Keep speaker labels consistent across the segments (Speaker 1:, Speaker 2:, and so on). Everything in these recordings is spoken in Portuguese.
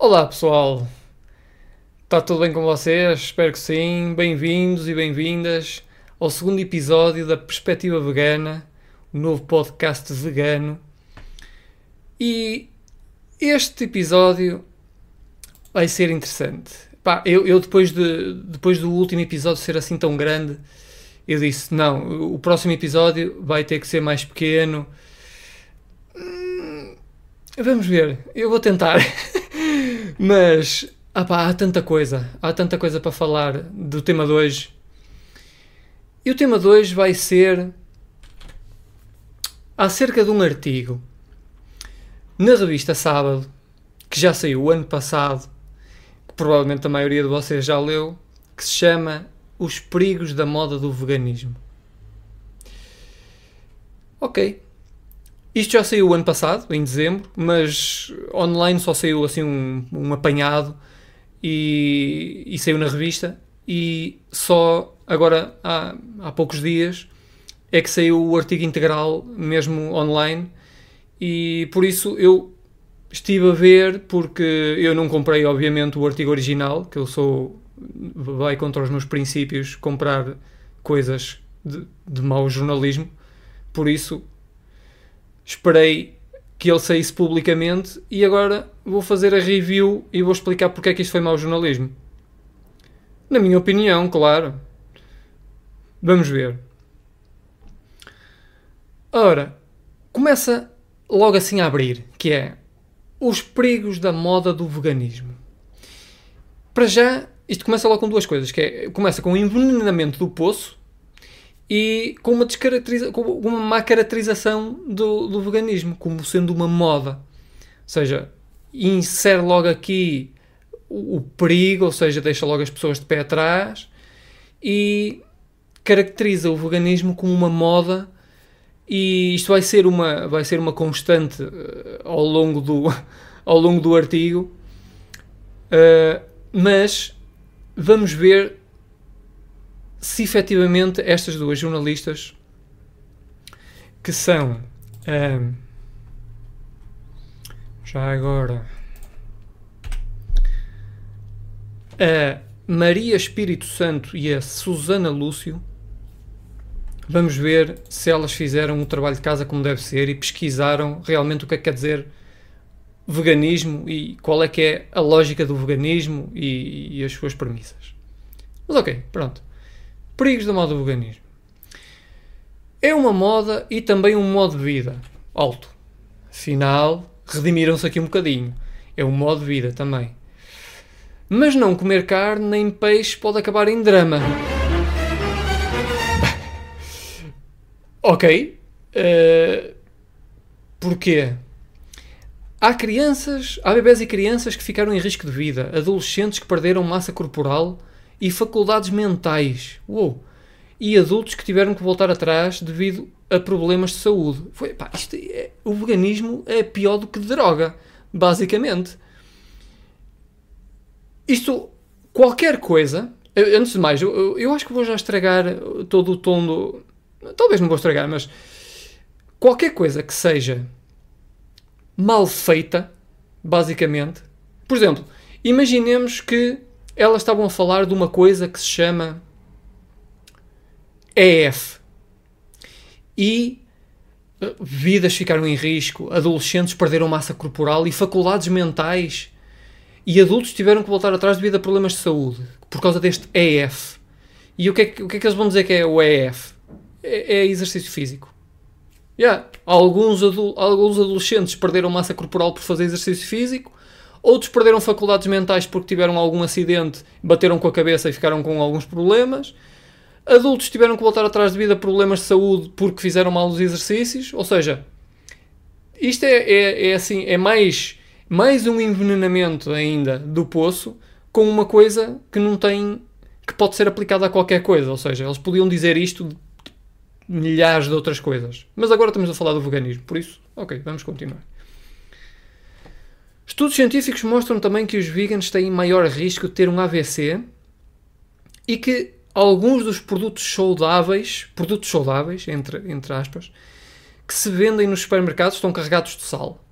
Speaker 1: Olá pessoal, está tudo bem com vocês? Espero que sim. Bem-vindos e bem-vindas ao segundo episódio da Perspectiva Vegana, o novo podcast vegano. E este episódio vai ser interessante. Pá, eu, eu depois, de, depois do último episódio ser assim tão grande, eu disse: não, o próximo episódio vai ter que ser mais pequeno. Hum, vamos ver, eu vou tentar. Mas ah pá, há tanta coisa, há tanta coisa para falar do tema de hoje. E o tema de hoje vai ser acerca de um artigo na revista Sábado, que já saiu o ano passado, que provavelmente a maioria de vocês já leu, que se chama Os Perigos da Moda do Veganismo. Ok. Isto já saiu ano passado, em dezembro, mas online só saiu assim um, um apanhado e, e saiu na revista. E só agora, há, há poucos dias, é que saiu o artigo integral, mesmo online, e por isso eu estive a ver, porque eu não comprei, obviamente, o artigo original, que eu sou. vai contra os meus princípios comprar coisas de, de mau jornalismo, por isso esperei que ele saísse publicamente e agora vou fazer a review e vou explicar porque é que isto foi mau jornalismo. Na minha opinião, claro. Vamos ver. Ora, começa logo assim a abrir, que é os perigos da moda do veganismo. Para já, isto começa logo com duas coisas, que é, começa com o envenenamento do poço e com uma, descaracteriza com uma má caracterização do, do veganismo, como sendo uma moda. Ou seja, insere logo aqui o, o perigo, ou seja, deixa logo as pessoas de pé atrás e caracteriza o veganismo como uma moda e isto vai ser uma, vai ser uma constante uh, ao, longo do, ao longo do artigo, uh, mas vamos ver se efetivamente estas duas jornalistas que são uh, já agora a Maria Espírito Santo e a Susana Lúcio Vamos ver se elas fizeram o trabalho de casa como deve ser e pesquisaram realmente o que é que quer dizer veganismo e qual é que é a lógica do veganismo e, e as suas premissas. Mas ok, pronto. Perigos da moda veganismo. É uma moda e também um modo de vida alto. Afinal, redimiram-se aqui um bocadinho. É um modo de vida também. Mas não comer carne nem peixe pode acabar em drama. Ok. Uh, porquê? Há crianças, há bebés e crianças que ficaram em risco de vida, adolescentes que perderam massa corporal e faculdades mentais. Uou! E adultos que tiveram que voltar atrás devido a problemas de saúde. Foi, pá, isto é, o veganismo é pior do que droga, basicamente. Isto, qualquer coisa. Antes de mais, eu, eu acho que vou já estragar todo o tom do, talvez não vou estragar, mas qualquer coisa que seja mal feita, basicamente. Por exemplo, imaginemos que elas estavam a falar de uma coisa que se chama EF. E eh, vidas ficaram em risco, adolescentes perderam massa corporal e faculdades mentais e adultos tiveram que voltar atrás devido a problemas de saúde por causa deste EF. E o que é que, o que, é que eles vão dizer que é o EF? é, é exercício físico. Yeah. Alguns, adu alguns adolescentes perderam massa corporal por fazer exercício físico, outros perderam faculdades mentais porque tiveram algum acidente, bateram com a cabeça e ficaram com alguns problemas. Adultos tiveram que voltar atrás devido a problemas de saúde porque fizeram mal os exercícios. Ou seja, isto é, é, é assim, é mais, mais um envenenamento ainda do poço com uma coisa que não tem que pode ser aplicada a qualquer coisa. Ou seja, eles podiam dizer isto milhares de outras coisas. Mas agora estamos a falar do veganismo, por isso, ok, vamos continuar. Estudos científicos mostram também que os veganos têm maior risco de ter um AVC e que alguns dos produtos saudáveis, produtos saudáveis, entre, entre aspas, que se vendem nos supermercados estão carregados de sal.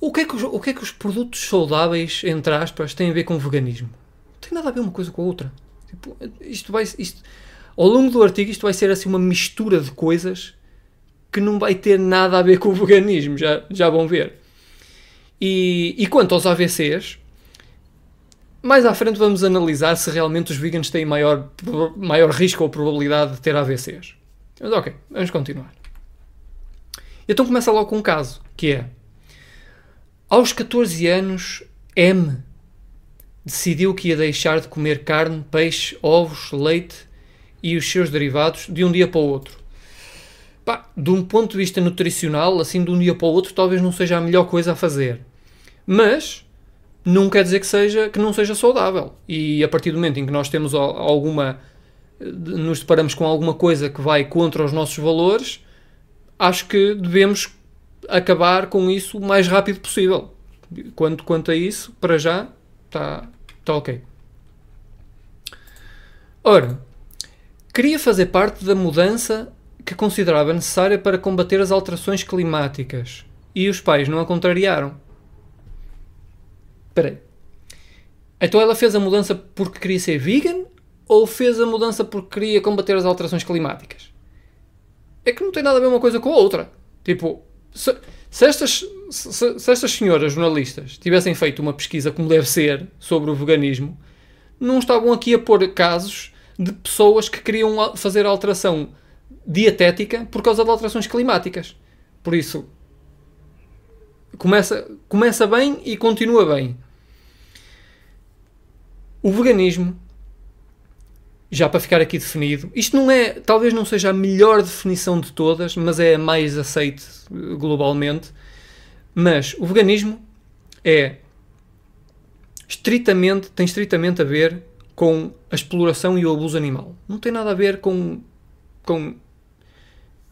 Speaker 1: o que, é que os, o que é que os produtos saudáveis, entre aspas, têm a ver com o veganismo? Não tem nada a ver uma coisa com a outra. Tipo, isto vai, isto, ao longo do artigo, isto vai ser assim uma mistura de coisas que não vai ter nada a ver com o veganismo, já, já vão ver. E, e quanto aos AVCs, mais à frente vamos analisar se realmente os veganos têm maior, maior risco ou probabilidade de ter AVCs. Mas ok, vamos continuar. Então começa logo com um caso, que é aos 14 anos, M decidiu que ia deixar de comer carne, peixe, ovos, leite e os seus derivados de um dia para o outro. Pá, de um ponto de vista nutricional, assim de um dia para o outro, talvez não seja a melhor coisa a fazer. Mas não quer dizer que, seja, que não seja saudável. E a partir do momento em que nós temos alguma. nos deparamos com alguma coisa que vai contra os nossos valores, acho que devemos acabar com isso o mais rápido possível. Quanto, quanto a isso, para já, está tá ok. Ora, queria fazer parte da mudança que considerava necessária para combater as alterações climáticas e os pais não a contrariaram. Espera aí. Então ela fez a mudança porque queria ser vegan ou fez a mudança porque queria combater as alterações climáticas? É que não tem nada a ver uma coisa com a outra. Tipo, se, se, estas, se, se, estas senhoras jornalistas tivessem feito uma pesquisa como deve ser sobre o veganismo, não estavam aqui a pôr casos de pessoas que queriam fazer alteração dietética por causa de alterações climáticas. Por isso, começa, começa bem e continua bem. O veganismo já para ficar aqui definido, isto não é, talvez não seja a melhor definição de todas, mas é a mais aceite globalmente. Mas o veganismo é estritamente, tem estritamente a ver com a exploração e o abuso animal. Não tem nada a ver com, com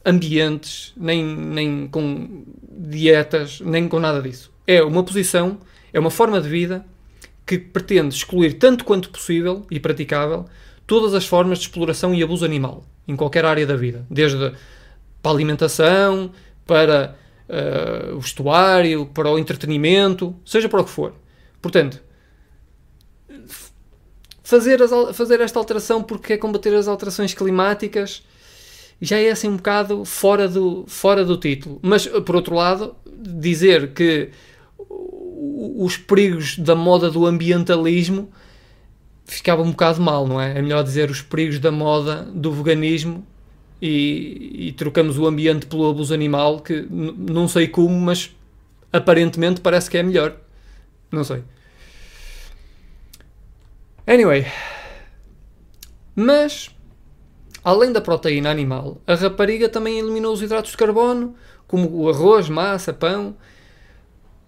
Speaker 1: ambientes, nem, nem com dietas, nem com nada disso. É uma posição, é uma forma de vida que pretende excluir tanto quanto possível e praticável todas as formas de exploração e abuso animal, em qualquer área da vida, desde para a alimentação, para uh, o vestuário, para o entretenimento, seja para o que for. Portanto, fazer, as, fazer esta alteração porque é combater as alterações climáticas já é assim um bocado fora do, fora do título. Mas, por outro lado, dizer que os perigos da moda do ambientalismo ficava um bocado mal, não é? É melhor dizer os perigos da moda do veganismo e, e trocamos o ambiente pelo abuso animal, que não sei como, mas aparentemente parece que é melhor. Não sei. Anyway. Mas, além da proteína animal, a rapariga também eliminou os hidratos de carbono, como o arroz, massa, pão,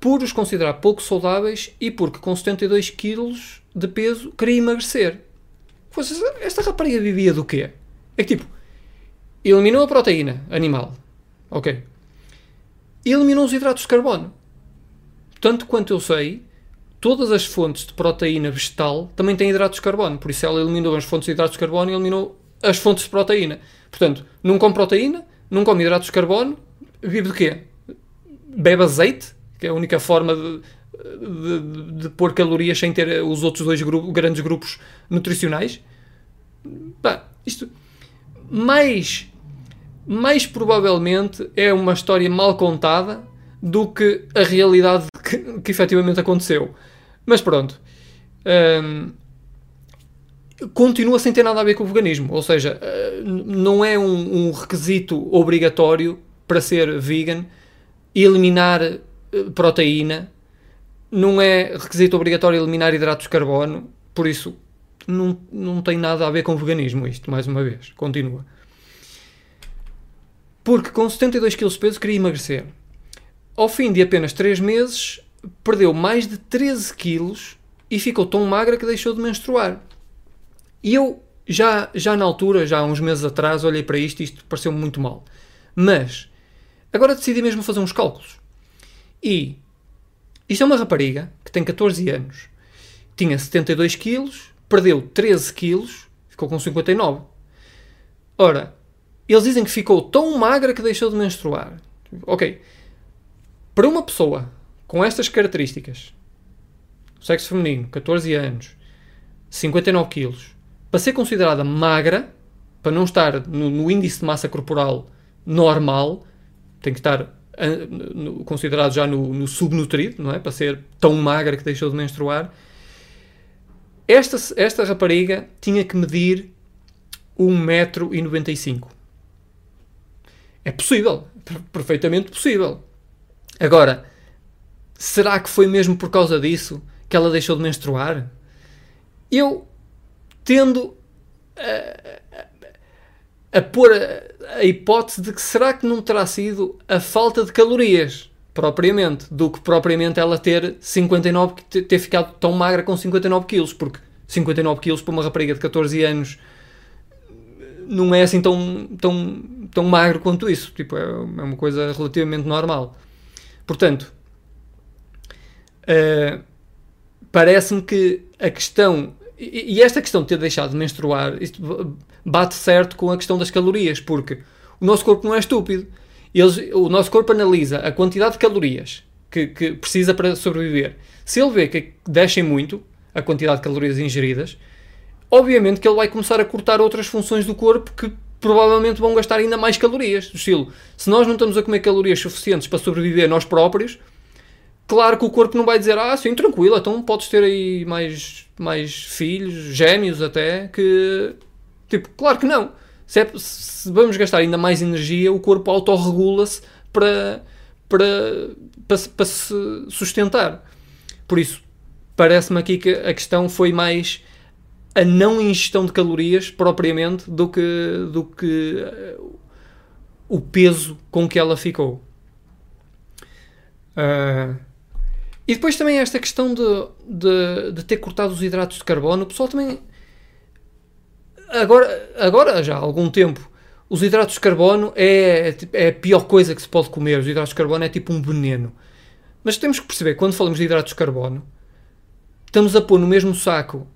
Speaker 1: por os considerar pouco saudáveis e porque com 72 quilos de peso, queria emagrecer. Esta rapariga vivia do quê? É que tipo, eliminou a proteína animal. Ok. Eliminou os hidratos de carbono. Tanto quanto eu sei, todas as fontes de proteína vegetal também têm hidratos de carbono. Por isso ela eliminou as fontes de hidratos de carbono e eliminou as fontes de proteína. Portanto, não come proteína, não come hidratos de carbono, vive de quê? Bebe azeite, que é a única forma de, de, de, pôr calorias sem ter os outros dois grupo, grandes grupos nutricionais. Pá, isto mais, mais provavelmente é uma história mal contada do que a realidade que, que efetivamente aconteceu. Mas pronto. Hum, continua sem ter nada a ver com o veganismo. Ou seja, hum, não é um, um requisito obrigatório para ser vegan eliminar eh, proteína não é requisito obrigatório eliminar hidratos de carbono, por isso não, não tem nada a ver com veganismo isto, mais uma vez. Continua. Porque com 72 kg de peso queria emagrecer. Ao fim de apenas 3 meses, perdeu mais de 13 kg e ficou tão magra que deixou de menstruar. E eu, já, já na altura, já há uns meses atrás, olhei para isto e isto pareceu-me muito mal. Mas, agora decidi mesmo fazer uns cálculos. E isto é uma rapariga que tem 14 anos, tinha 72 quilos, perdeu 13 quilos, ficou com 59. Ora, eles dizem que ficou tão magra que deixou de menstruar. Ok. Para uma pessoa com estas características, sexo feminino, 14 anos, 59 quilos, para ser considerada magra, para não estar no, no índice de massa corporal normal, tem que estar no, considerado já no, no, subnutrido, não é? Para ser tão magra que deixou de menstruar. Esta, esta rapariga tinha que medir 1,95m. É possível, perfeitamente possível. Agora, será que foi mesmo por causa disso que ela deixou de menstruar? Eu tendo a, a, pôr a, a, hipótese de que será que não terá sido a falta de calorias propriamente, do que propriamente ela ter 59, ter ficado tão magra com 59 quilos, porque 59 quilos para uma rapariga de 14 anos não é assim tão, tão, tão magro quanto isso. Tipo, é, é uma coisa relativamente normal. Portanto, uh, parece-me que a questão. E, e esta questão de ter deixado de menstruar, isto bate certo com a questão das calorias, porque o nosso corpo não é estúpido. Eles, o nosso corpo analisa a quantidade de calorias que, que precisa para sobreviver. Se ele vê que descem muito a quantidade de calorias ingeridas, obviamente que ele vai começar a cortar outras funções do corpo que provavelmente vão gastar ainda mais calorias. Do estilo, se nós não estamos a comer calorias suficientes para sobreviver nós próprios, claro que o corpo não vai dizer, ah, sim, tranquilo, então podes ter aí mais, mais filhos, gêmeos até, que. Tipo, claro que não. Se, é, se vamos gastar ainda mais energia, o corpo autorregula-se para, para, para, para se sustentar. Por isso, parece-me aqui que a questão foi mais a não ingestão de calorias propriamente do que, do que uh, o peso com que ela ficou. Uh, e depois também esta questão de, de, de, ter cortado os hidratos de carbono. O pessoal também. Agora, agora já há algum tempo, os hidratos de carbono é, é a pior coisa que se pode comer. Os hidratos de carbono é tipo um veneno. Mas temos que perceber, quando falamos de hidratos de carbono, estamos a pôr no mesmo saco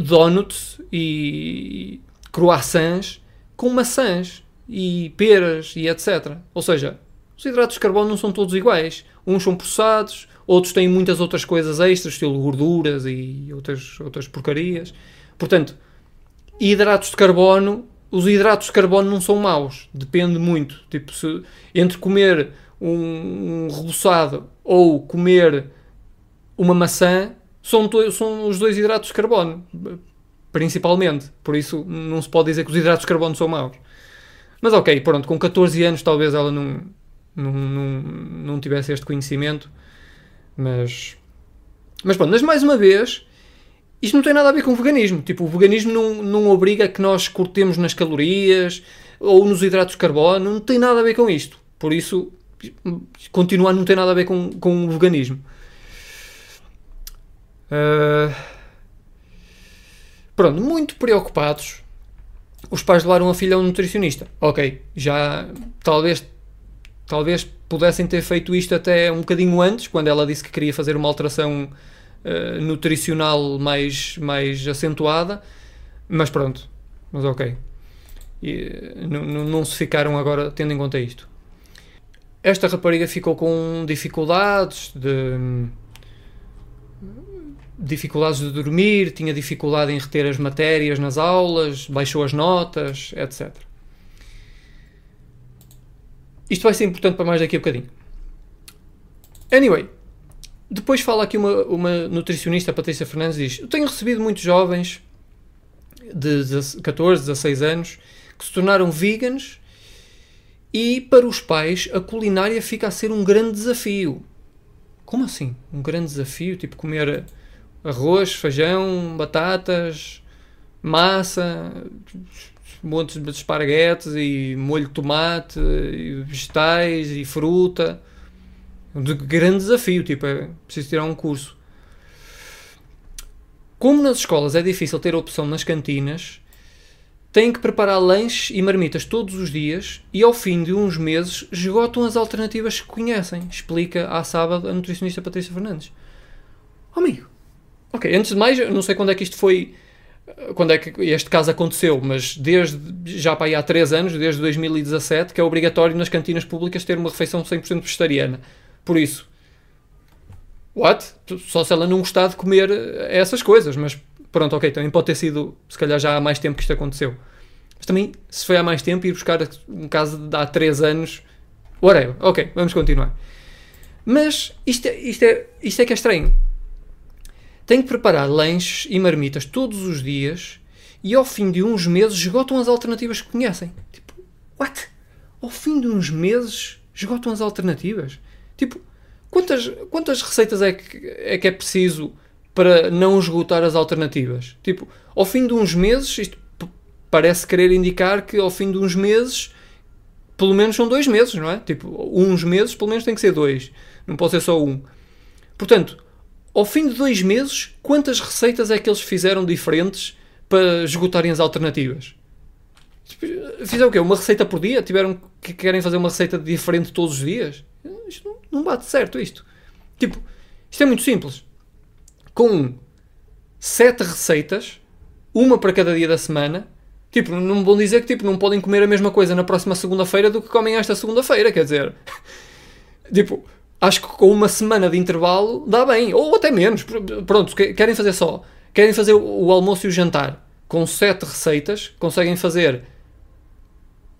Speaker 1: donuts e croissants com maçãs e peras e etc. Ou seja, os hidratos de carbono não são todos iguais. Uns são processados, outros têm muitas outras coisas extras, estilo gorduras e outras, outras porcarias. Portanto, hidratos de carbono, os hidratos de carbono não são maus, depende muito. Tipo, se, entre comer um, um reboçado ou comer uma maçã, são, são os dois hidratos de carbono, principalmente. Por isso não se pode dizer que os hidratos de carbono são maus. Mas ok, pronto, com 14 anos talvez ela não, não, não, não tivesse este conhecimento. Mas, mas pronto, mas mais uma vez, isto não tem nada a ver com o veganismo. Tipo, o veganismo não, não obriga que nós cortemos nas calorias ou nos hidratos de carbono, não tem nada a ver com isto. Por isso, continua a não ter nada a ver com, com o veganismo. Uh... Pronto, muito preocupados, os pais levaram a filha a um nutricionista. Ok, já talvez, talvez pudessem ter feito isto até um bocadinho antes, quando ela disse que queria fazer uma alteração uh, nutricional mais, mais acentuada, mas pronto, mas ok. E, não, não se ficaram agora tendo em conta isto. Esta rapariga ficou com dificuldades de dificuldades de dormir, tinha dificuldade em reter as matérias nas aulas, baixou as notas, etc. Isto vai ser importante para mais daqui a bocadinho. Anyway, depois fala aqui uma, uma nutricionista, Patrícia Fernandes, diz: Eu tenho recebido muitos jovens de 14, 16 anos que se tornaram veganos e para os pais a culinária fica a ser um grande desafio. Como assim? Um grande desafio? Tipo comer arroz, feijão, batatas, massa, montes de esparguetes e molho de tomate, e vegetais e fruta. Um grande desafio, tipo, é preciso tirar um curso. Como nas escolas é difícil ter opção nas cantinas, têm que preparar lanches e marmitas todos os dias e ao fim de uns meses esgotam as alternativas que conhecem, explica à sábado a nutricionista Patrícia Fernandes. Amigo, Ok, antes de mais, não sei quando é que isto foi. Quando é que este caso aconteceu, mas desde já para aí há 3 anos, desde 2017, que é obrigatório nas cantinas públicas ter uma refeição 100% vegetariana. Por isso, what? Só se ela não gostar de comer essas coisas, mas pronto, ok, também pode ter sido, se calhar já há mais tempo que isto aconteceu. Mas também, se foi há mais tempo, ir buscar um caso de há 3 anos, whatever, ok, vamos continuar. Mas isto é, isto é, isto é que é estranho. Tem que preparar lanches e marmitas todos os dias e ao fim de uns meses esgotam as alternativas que conhecem. Tipo, what? Ao fim de uns meses esgotam as alternativas? Tipo, quantas, quantas receitas é que, é que é preciso para não esgotar as alternativas? Tipo, ao fim de uns meses, isto parece querer indicar que ao fim de uns meses, pelo menos são dois meses, não é? Tipo, uns meses, pelo menos tem que ser dois. Não pode ser só um. Portanto, ao fim de dois meses, quantas receitas é que eles fizeram diferentes para esgotarem as alternativas? Fizeram o quê? Uma receita por dia? Tiveram que querem fazer uma receita diferente todos os dias? Isto não, bate certo, isto. Tipo, isto é muito simples. Com sete receitas, uma para cada dia da semana, tipo, não vão dizer que tipo, não podem comer a mesma coisa na próxima segunda-feira do que comem esta segunda-feira, quer dizer... tipo, acho que com uma semana de intervalo dá bem, ou até menos. Pronto, querem fazer só, querem fazer o almoço e o jantar com sete receitas, conseguem fazer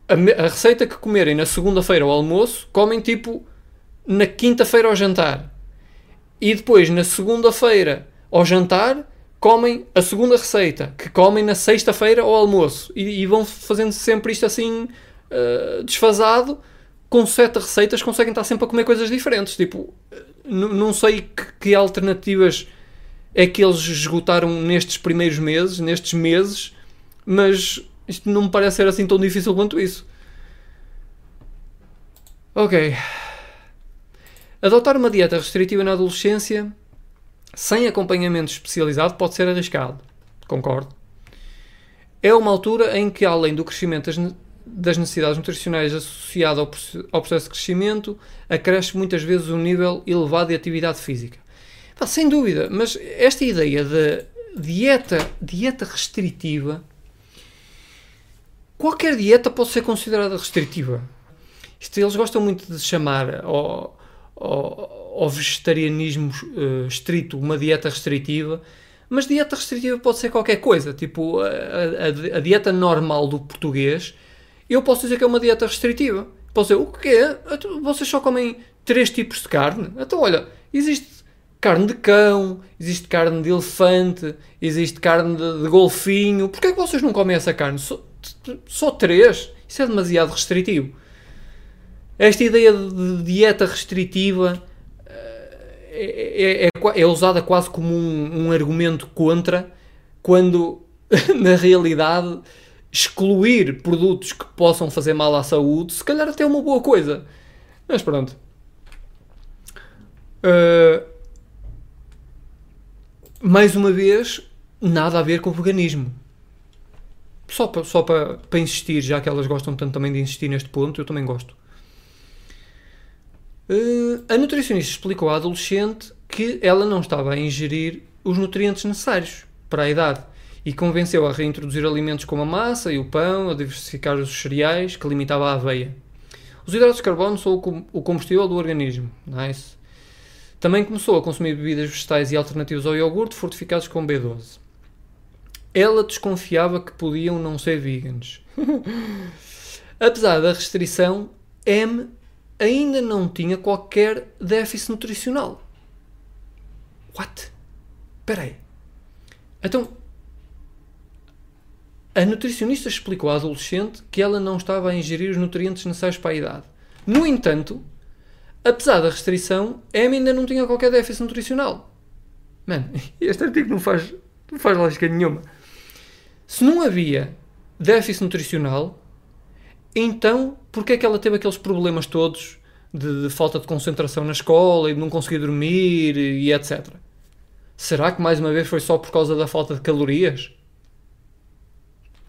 Speaker 1: a, a receita que comerem na segunda-feira ao almoço, comem tipo na quinta-feira ao jantar. E depois, na segunda-feira ao jantar, comem a segunda receita, que comem na sexta-feira ao almoço. E, e, vão fazendo sempre isto assim, uh, desfasado, com sete receitas conseguem estar sempre a comer coisas diferentes. Tipo, não sei que, que, alternativas é que eles esgotaram nestes primeiros meses, nestes meses, mas isto não me parece ser assim tão difícil quanto isso. Ok. Adotar uma dieta restritiva na adolescência sem acompanhamento especializado pode ser arriscado. Concordo. É uma altura em que, além do crescimento das necessidades nutricionais associado ao, ao, processo de crescimento, acresce muitas vezes um nível elevado de atividade física. sem dúvida, mas esta ideia de dieta, dieta restritiva, qualquer dieta pode ser considerada restritiva. Isto, eles gostam muito de chamar ao, ao, ao vegetarianismo uh, estrito uma dieta restritiva, mas dieta restritiva pode ser qualquer coisa. Tipo, a, a, a dieta normal do português eu posso dizer que é uma dieta restritiva. Posso dizer, o que é? Então, vocês só comem três tipos de carne? Então, olha, existe carne de cão, existe carne de elefante, existe carne de, de golfinho. Porquê é que vocês não comem essa carne? Só, só três? Isso é demasiado restritivo. Esta ideia de dieta restritiva eh, é, é, é, é usada quase como um, um argumento contra, quando na realidade excluir produtos que possam fazer mal à saúde, se calhar até é uma boa coisa. Mas pronto. Uh, mais uma vez, nada a ver com o veganismo. Só para só para, para insistir, já que elas gostam tanto também de insistir neste ponto, eu também gosto. Uh, a nutricionista explicou à adolescente que ela não estava a ingerir os nutrientes necessários para a idade e convenceu a reintroduzir alimentos como a massa e o pão, a diversificar os cereais, que limitava a aveia. Os hidratos de carbono são o combustível do organismo. Nice. Também começou a consumir bebidas vegetais e alternativas ao iogurte fortificados com B12. Ela desconfiava que podiam não ser veganos. Apesar da restrição, M ainda não tinha qualquer déficit nutricional. What? Espera aí. Então, a nutricionista explicou à adolescente que ela não estava a ingerir os nutrientes necessários para a idade. No entanto, apesar da restrição, Amy ainda não tinha qualquer déficit nutricional. Mano, este artigo não faz, não faz lógica nenhuma. Se não havia déficit nutricional, então porquê é que ela teve aqueles problemas todos de, de, falta de concentração na escola e de não conseguir dormir e, e etc? Será que mais uma vez foi só por causa da falta de calorias?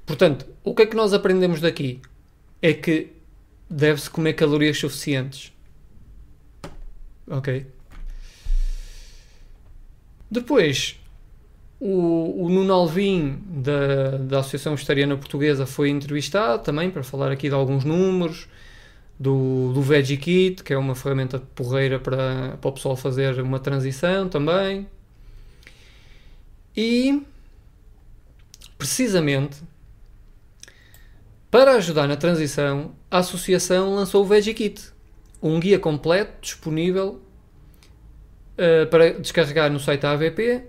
Speaker 1: Portanto, o que é que nós aprendemos daqui? É que deve-se comer calorias suficientes. Ok? Depois, o, o Nuno Alvim, da, da Associação Vegetariana Portuguesa, foi entrevistado também para falar aqui de alguns números. do, do Veggie Kit, que é uma ferramenta porreira para, para o pessoal fazer uma transição também. E precisamente para ajudar na transição, a associação lançou o Veggie Kit, um guia completo disponível uh, para descarregar no site da AVP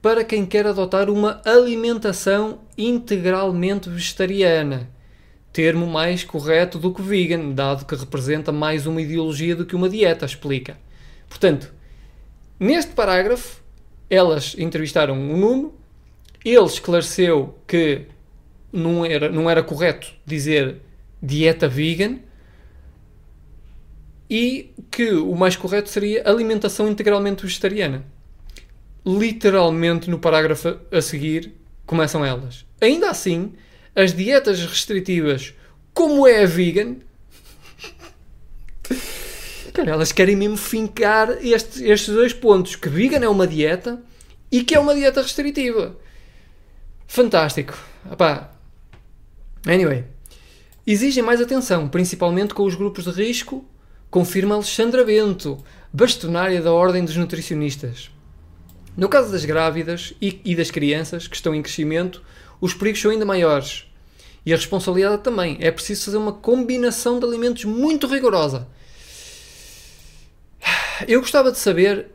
Speaker 1: para quem quer adotar uma alimentação integralmente vegetariana. Termo mais correto do que vegan, dado que representa mais uma ideologia do que uma dieta, explica. Portanto, neste parágrafo, elas entrevistaram o Nuno, ele esclareceu que não era, não era correto dizer dieta vegan e que o mais correto seria alimentação integralmente vegetariana. Literalmente no parágrafo a seguir começam elas. Ainda assim, as dietas restritivas, como é a vegan, cara, elas querem mesmo fincar estes, estes dois pontos: que vegan é uma dieta e que é uma dieta restritiva. Fantástico. Epá. Anyway, exigem mais atenção, principalmente com os grupos de risco, confirma Alexandra Bento, bastonária da Ordem dos Nutricionistas. No caso das grávidas e, e das crianças que estão em crescimento, os perigos são ainda maiores. E a responsabilidade também. É preciso fazer uma combinação de alimentos muito rigorosa. Eu gostava de saber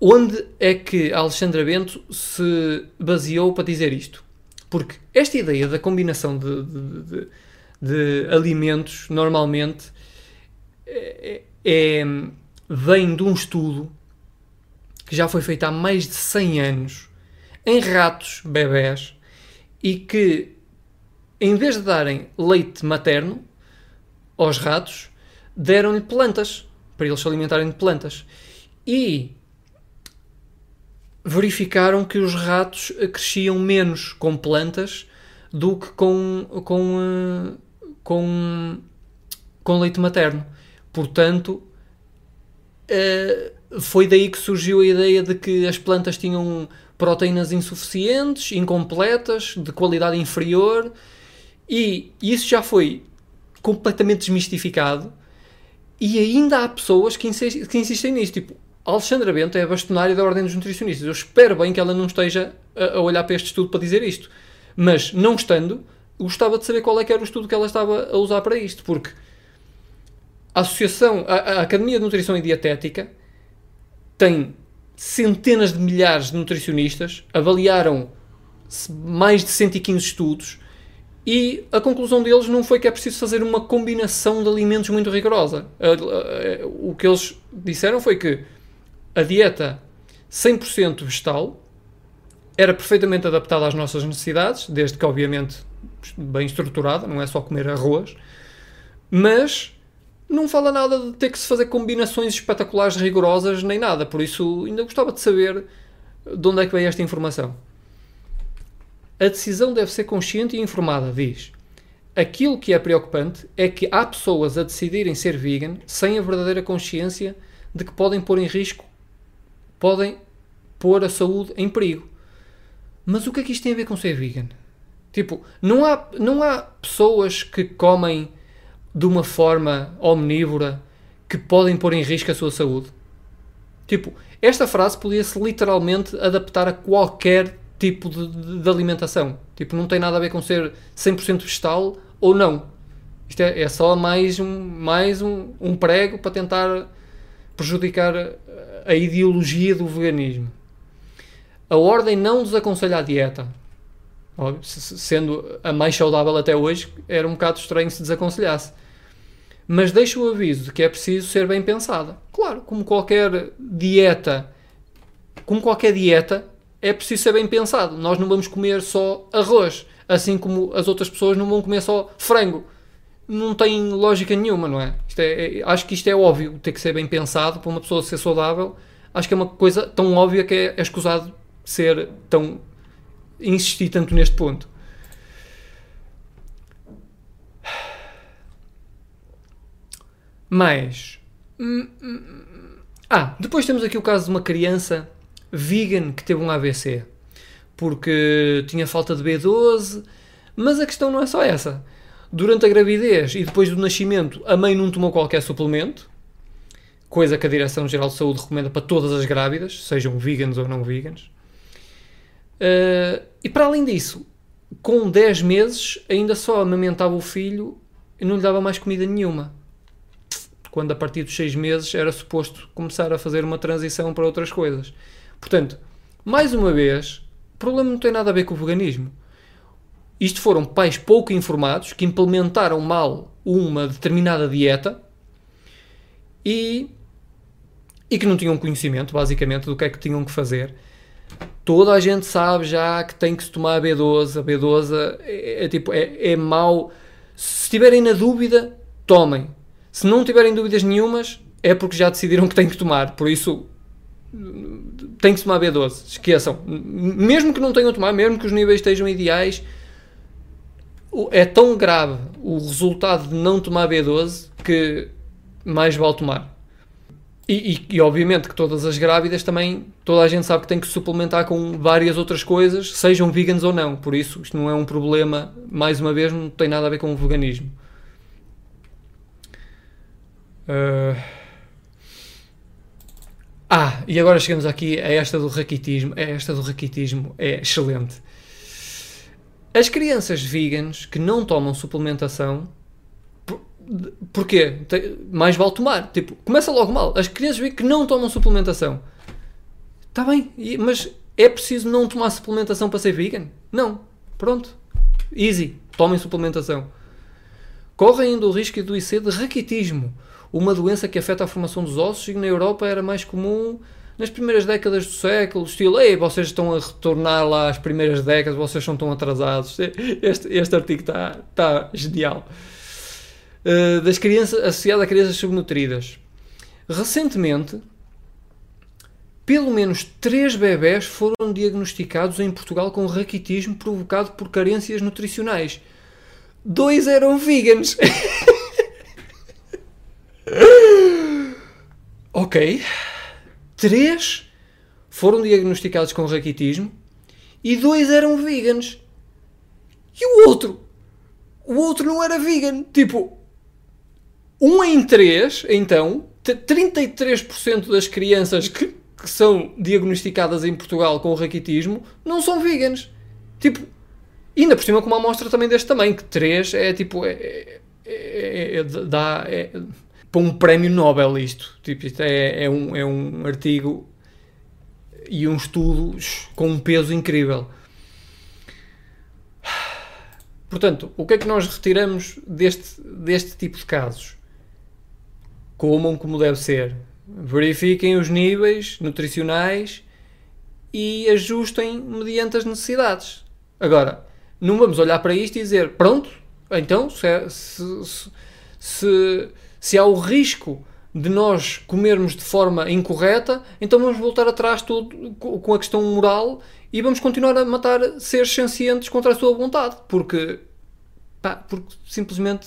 Speaker 1: onde é que Alexandra Bento se baseou para dizer isto. Porque esta ideia da combinação de, de, de, de alimentos, normalmente, é, é, vem de um estudo que já foi feito há mais de 100 anos em ratos bebés e que, em vez de darem leite materno aos ratos, deram-lhe plantas para eles se alimentarem de plantas. E verificaram que os ratos cresciam menos com plantas do que com, com, eh, com, com leite materno. Portanto, eh, foi daí que surgiu a ideia de que as plantas tinham proteínas insuficientes, incompletas, de qualidade inferior, e isso já foi completamente desmistificado. E ainda há pessoas que insistem, nisso. Tipo, Alexandra Bento é a bastonária da Ordem dos Nutricionistas. Eu espero bem que ela não esteja a, olhar para este estudo para dizer isto. Mas, não estando, gostava de saber qual é que era o estudo que ela estava a usar para isto, porque a Associação, a, a Academia de Nutrição e Dietética tem centenas de milhares de nutricionistas, avaliaram mais de 115 estudos e a conclusão deles não foi que é preciso fazer uma combinação de alimentos muito rigorosa. O que eles disseram foi que a dieta 100% vegetal era perfeitamente adaptada às nossas necessidades, desde que, obviamente, bem estruturada, não é só comer arroz, mas não fala nada de ter que se fazer combinações espetaculares, rigorosas, nem nada. Por isso, ainda gostava de saber de onde é que veio esta informação. A decisão deve ser consciente e informada, diz. Aquilo que é preocupante é que há pessoas a decidirem ser vegan sem a verdadeira consciência de que podem pôr em risco podem pôr a saúde em perigo. Mas o que é que isto tem a ver com ser vegan? Tipo, não há, não há pessoas que comem de uma forma omnívora que podem pôr em risco a sua saúde? Tipo, esta frase podia-se literalmente adaptar a qualquer tipo de, de, alimentação. Tipo, não tem nada a ver com ser 100% vegetal ou não. Isto é, é só mais, um, mais um, um prego para tentar prejudicar a ideologia do veganismo. A ordem não desaconselha a dieta. Sendo a mais saudável até hoje, era um bocado estranho se desaconselhasse. Mas deixa o aviso de que é preciso ser bem pensada. Claro, como qualquer dieta, como qualquer dieta, é preciso ser bem pensado. Nós não vamos comer só arroz, assim como as outras pessoas não vão comer só frango não tem lógica nenhuma, não é? é? é? Acho que isto é óbvio, tem que ser bem pensado para uma pessoa ser saudável. Acho que é uma coisa tão óbvia que é, é escusado ser tão. insistir tanto neste ponto. Mas. Hum, hum, hum, ah, depois temos aqui o caso de uma criança vegan que teve um AVC porque tinha falta de B12, mas a questão não é só essa durante a gravidez e depois do nascimento a mãe não tomou qualquer suplemento, coisa que a Direção-Geral de Saúde recomenda para todas as grávidas, sejam veganos ou não veganos. Uh, e para além disso, com 10 meses ainda só amamentava o filho e não lhe dava mais comida nenhuma. Quando a partir dos 6 meses era suposto começar a fazer uma transição para outras coisas. Portanto, mais uma vez, o problema não tem nada a ver com o veganismo. Isto foram pais pouco informados que implementaram mal uma determinada dieta e, e que não tinham conhecimento, basicamente, do que é que tinham que fazer. Toda a gente sabe já que tem que se tomar a B12. A B12 é, é tipo, é, é mau. Se estiverem na dúvida, tomem. Se não tiverem dúvidas nenhumas, é porque já decidiram que têm que tomar. Por isso, tem que tomar B12. Esqueçam. Mesmo que não tenham tomar, mesmo que os níveis estejam ideais, é tão grave o resultado de não tomar B12 que mais vale tomar. E, e, e, obviamente que todas as grávidas também, toda a gente sabe que tem que suplementar com várias outras coisas, sejam veganos ou não. Por isso, isto não é um problema, mais uma vez, não tem nada a ver com o veganismo. Uh... Ah, e agora chegamos aqui a esta do raquitismo. É esta do raquitismo é excelente. As crianças veganas que não tomam suplementação Porquê? Mais vale tomar. Tipo, começa logo mal. As crianças veem que não tomam suplementação. Está bem, mas é preciso não tomar suplementação para ser vegan? Não. Pronto. Easy. Tomem suplementação. Correm ainda o risco de adoecer de raquitismo, uma doença que afeta a formação dos ossos e que na Europa era mais comum nas primeiras décadas do século, estilo, ei, vocês estão a retornar lá às primeiras décadas, vocês são tão atrasados. Este, este artigo está tá genial. Eh, das crianças, associada a crianças subnutridas. Recentemente, pelo menos três bebés foram diagnosticados em Portugal com raquitismo provocado por carências nutricionais. Dois eram veganos. ok. Três foram diagnosticados com raquitismo e dois eram veganos. E o outro? O outro não era vegan. Tipo, um em três, então, 33% das crianças que, que, são diagnosticadas em Portugal com raquitismo não são veganos. Tipo, ainda por cima com uma amostra também deste tamanho, que 3 é tipo. É, é, é, é dá. Para um prémio Nobel isto. Tipo, isto é, é, um, é um artigo e um estudo com um peso incrível. Portanto, o que é que nós retiramos deste, deste tipo de casos? comam como deve ser. Verifiquem os níveis nutricionais e ajustem mediante as necessidades. Agora, não vamos olhar para isto e dizer, pronto, então se, é, se, se, se há o risco de nós comermos de forma incorreta, então vamos voltar atrás tudo com a questão moral e vamos continuar a matar seres sencientes contra a sua vontade, porque, pá, porque simplesmente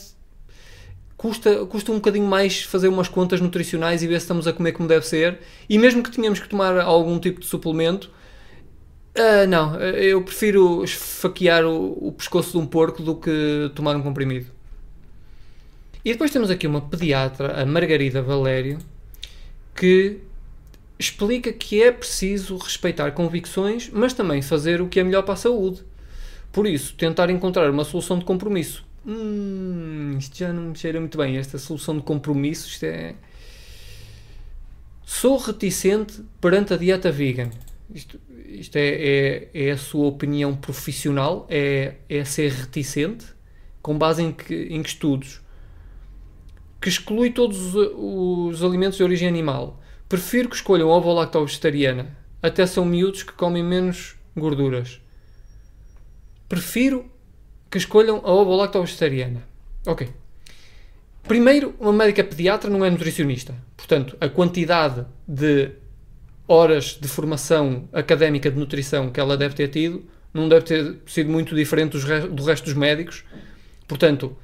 Speaker 1: custa, custa um bocadinho mais fazer umas contas nutricionais e ver se estamos a comer como deve ser. E mesmo que tenhamos que tomar algum tipo de suplemento, uh, não, eu prefiro esfaquear o, o pescoço de um porco do que tomar um comprimido. E depois temos aqui uma pediatra, a Margarida Valério, que explica que é preciso respeitar convicções, mas também fazer o que é melhor para a saúde. Por isso, tentar encontrar uma solução de compromisso Hum, isto já não me cheira muito bem. Esta solução de compromisso, isto é. Sou reticente perante a dieta vegan. Isto, isto é, é, é, a sua opinião profissional? É, é ser reticente? Com base em que, em que estudos? Que exclui todos os, os alimentos de origem animal. Prefiro que escolham ovo lacto vegetariana. Até são miúdos que comem menos gorduras. Prefiro que escolham a ovo-lacto-vegetariana. Ok. Primeiro, uma médica pediatra não é nutricionista. Portanto, a quantidade de horas de formação académica de nutrição que ela deve ter tido não deve ter sido muito diferente do resto dos médicos. Portanto,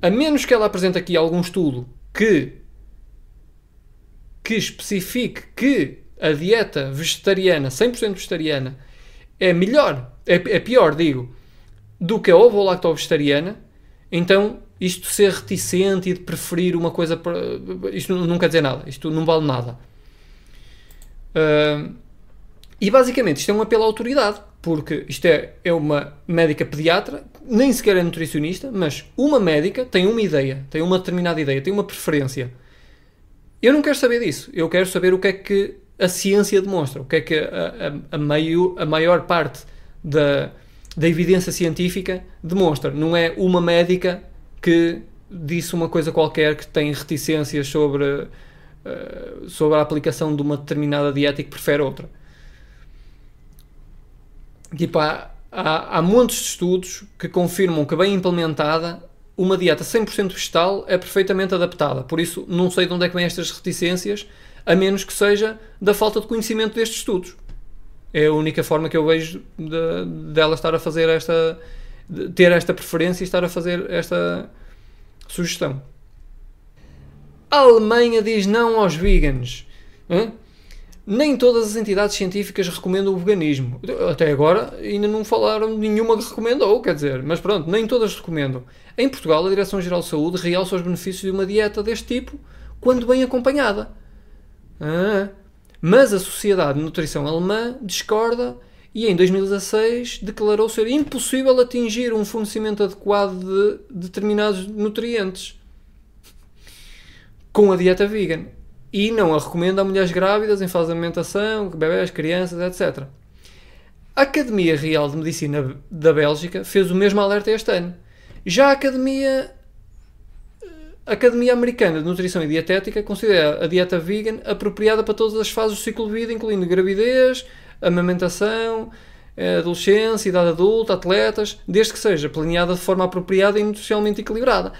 Speaker 1: a menos que ela apresente aqui algum estudo que, que especifique que a dieta vegetariana, 100% vegetariana, é melhor, é, é pior, digo, do que a ovo-lacto-vegetariana, Então, isto ser reticente e de preferir uma coisa. Para, isto não quer dizer nada. Isto não vale nada. Uh, e basicamente isto é um apelo à autoridade, porque isto é, é uma médica pediatra, nem sequer é nutricionista, mas uma médica tem uma ideia, tem uma determinada ideia, tem uma preferência. Eu não quero saber disso. Eu quero saber o que é que a ciência demonstra, o que é que a, a, a, a maior parte da, da evidência científica demonstra. Não é uma médica que disse uma coisa qualquer que tem reticências sobre, uh, sobre a aplicação de uma determinada dieta e que prefere outra. Tipo, há, há, há de estudos que confirmam que, bem implementada, uma dieta 100% vegetal é perfeitamente adaptada. Por isso, não sei de onde é que vêm estas reticências, a menos que seja da falta de conhecimento destes estudos. É a única forma que eu vejo de, dela estar a fazer esta. De ter esta preferência e estar a fazer esta sugestão. A Alemanha diz não aos vegans. Nem todas as entidades científicas recomendam o veganismo. Até agora ainda não falaram nenhuma que recomendou, quer dizer, mas pronto, nem todas recomendam. Em Portugal, a Direção-Geral de Saúde realça os benefícios de uma dieta deste tipo quando bem acompanhada. Ah, mas a Sociedade de Nutrição Alemã discorda e em 2016 declarou ser impossível atingir um fornecimento adequado de determinados nutrientes com a dieta vegan e não a recomenda a mulheres grávidas em fase de alimentação, bebés, crianças, etc. A Academia Real de Medicina da Bélgica fez o mesmo alerta este ano. Já a Academia, a Academia Americana de Nutrição e Dietética considera a dieta vegan apropriada para todas as fases do ciclo de vida, incluindo gravidez, amamentação, adolescência, idade adulta, atletas, desde que seja planeada de forma apropriada e nutricionalmente equilibrada.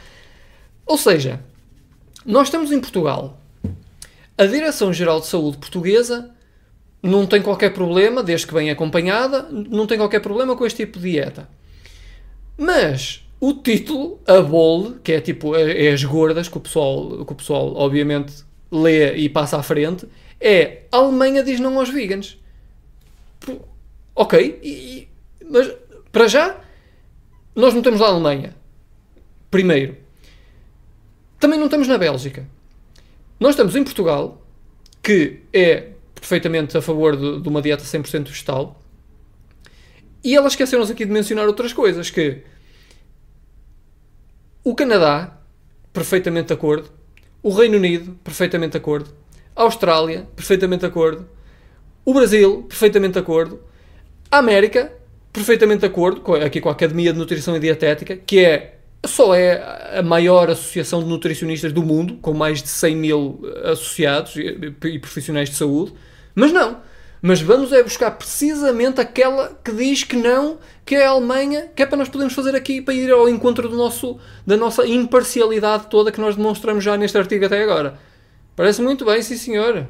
Speaker 1: Ou seja, nós estamos em Portugal a Direção-Geral de Saúde Portuguesa não tem qualquer problema, desde que bem acompanhada, não tem qualquer problema com este tipo de dieta. Mas o título, a bol, que é tipo é, é as gordas que o pessoal, que o pessoal obviamente lê e passa à frente, é a Alemanha diz não aos vegans. Ok, e, mas para já nós não temos lá a Alemanha. Primeiro. Também não estamos na Bélgica. Nós estamos em Portugal, que é perfeitamente a favor de, de uma dieta 100% vegetal, e elas esqueceram-se aqui de mencionar outras coisas, que o Canadá, perfeitamente de acordo, o Reino Unido, perfeitamente de acordo, a Austrália, perfeitamente de acordo, o Brasil, perfeitamente de acordo, a América, perfeitamente de acordo, aqui com a Academia de Nutrição e Dietética, que é só é a maior associação de nutricionistas do mundo, com mais de 100 mil associados e, profissionais de saúde, mas não. Mas vamos é buscar precisamente aquela que diz que não, que é a Alemanha, que é para nós podermos fazer aqui, para ir ao encontro do nosso, da nossa imparcialidade toda que nós demonstramos já neste artigo até agora. Parece muito bem, sim senhor.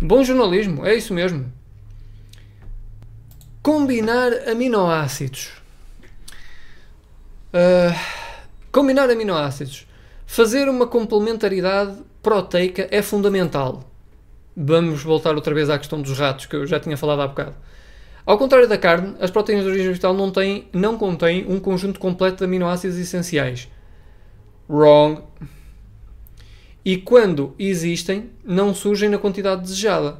Speaker 1: Bom jornalismo, é isso mesmo. Combinar aminoácidos. Uh... Combinar aminoácidos. Fazer uma complementaridade proteica é fundamental. Vamos voltar outra vez à questão dos ratos, que eu já tinha falado há bocado. Ao contrário da carne, as proteínas de origem vegetal não, têm, não contêm um conjunto completo de aminoácidos essenciais. Wrong. E quando existem, não surgem na quantidade desejada.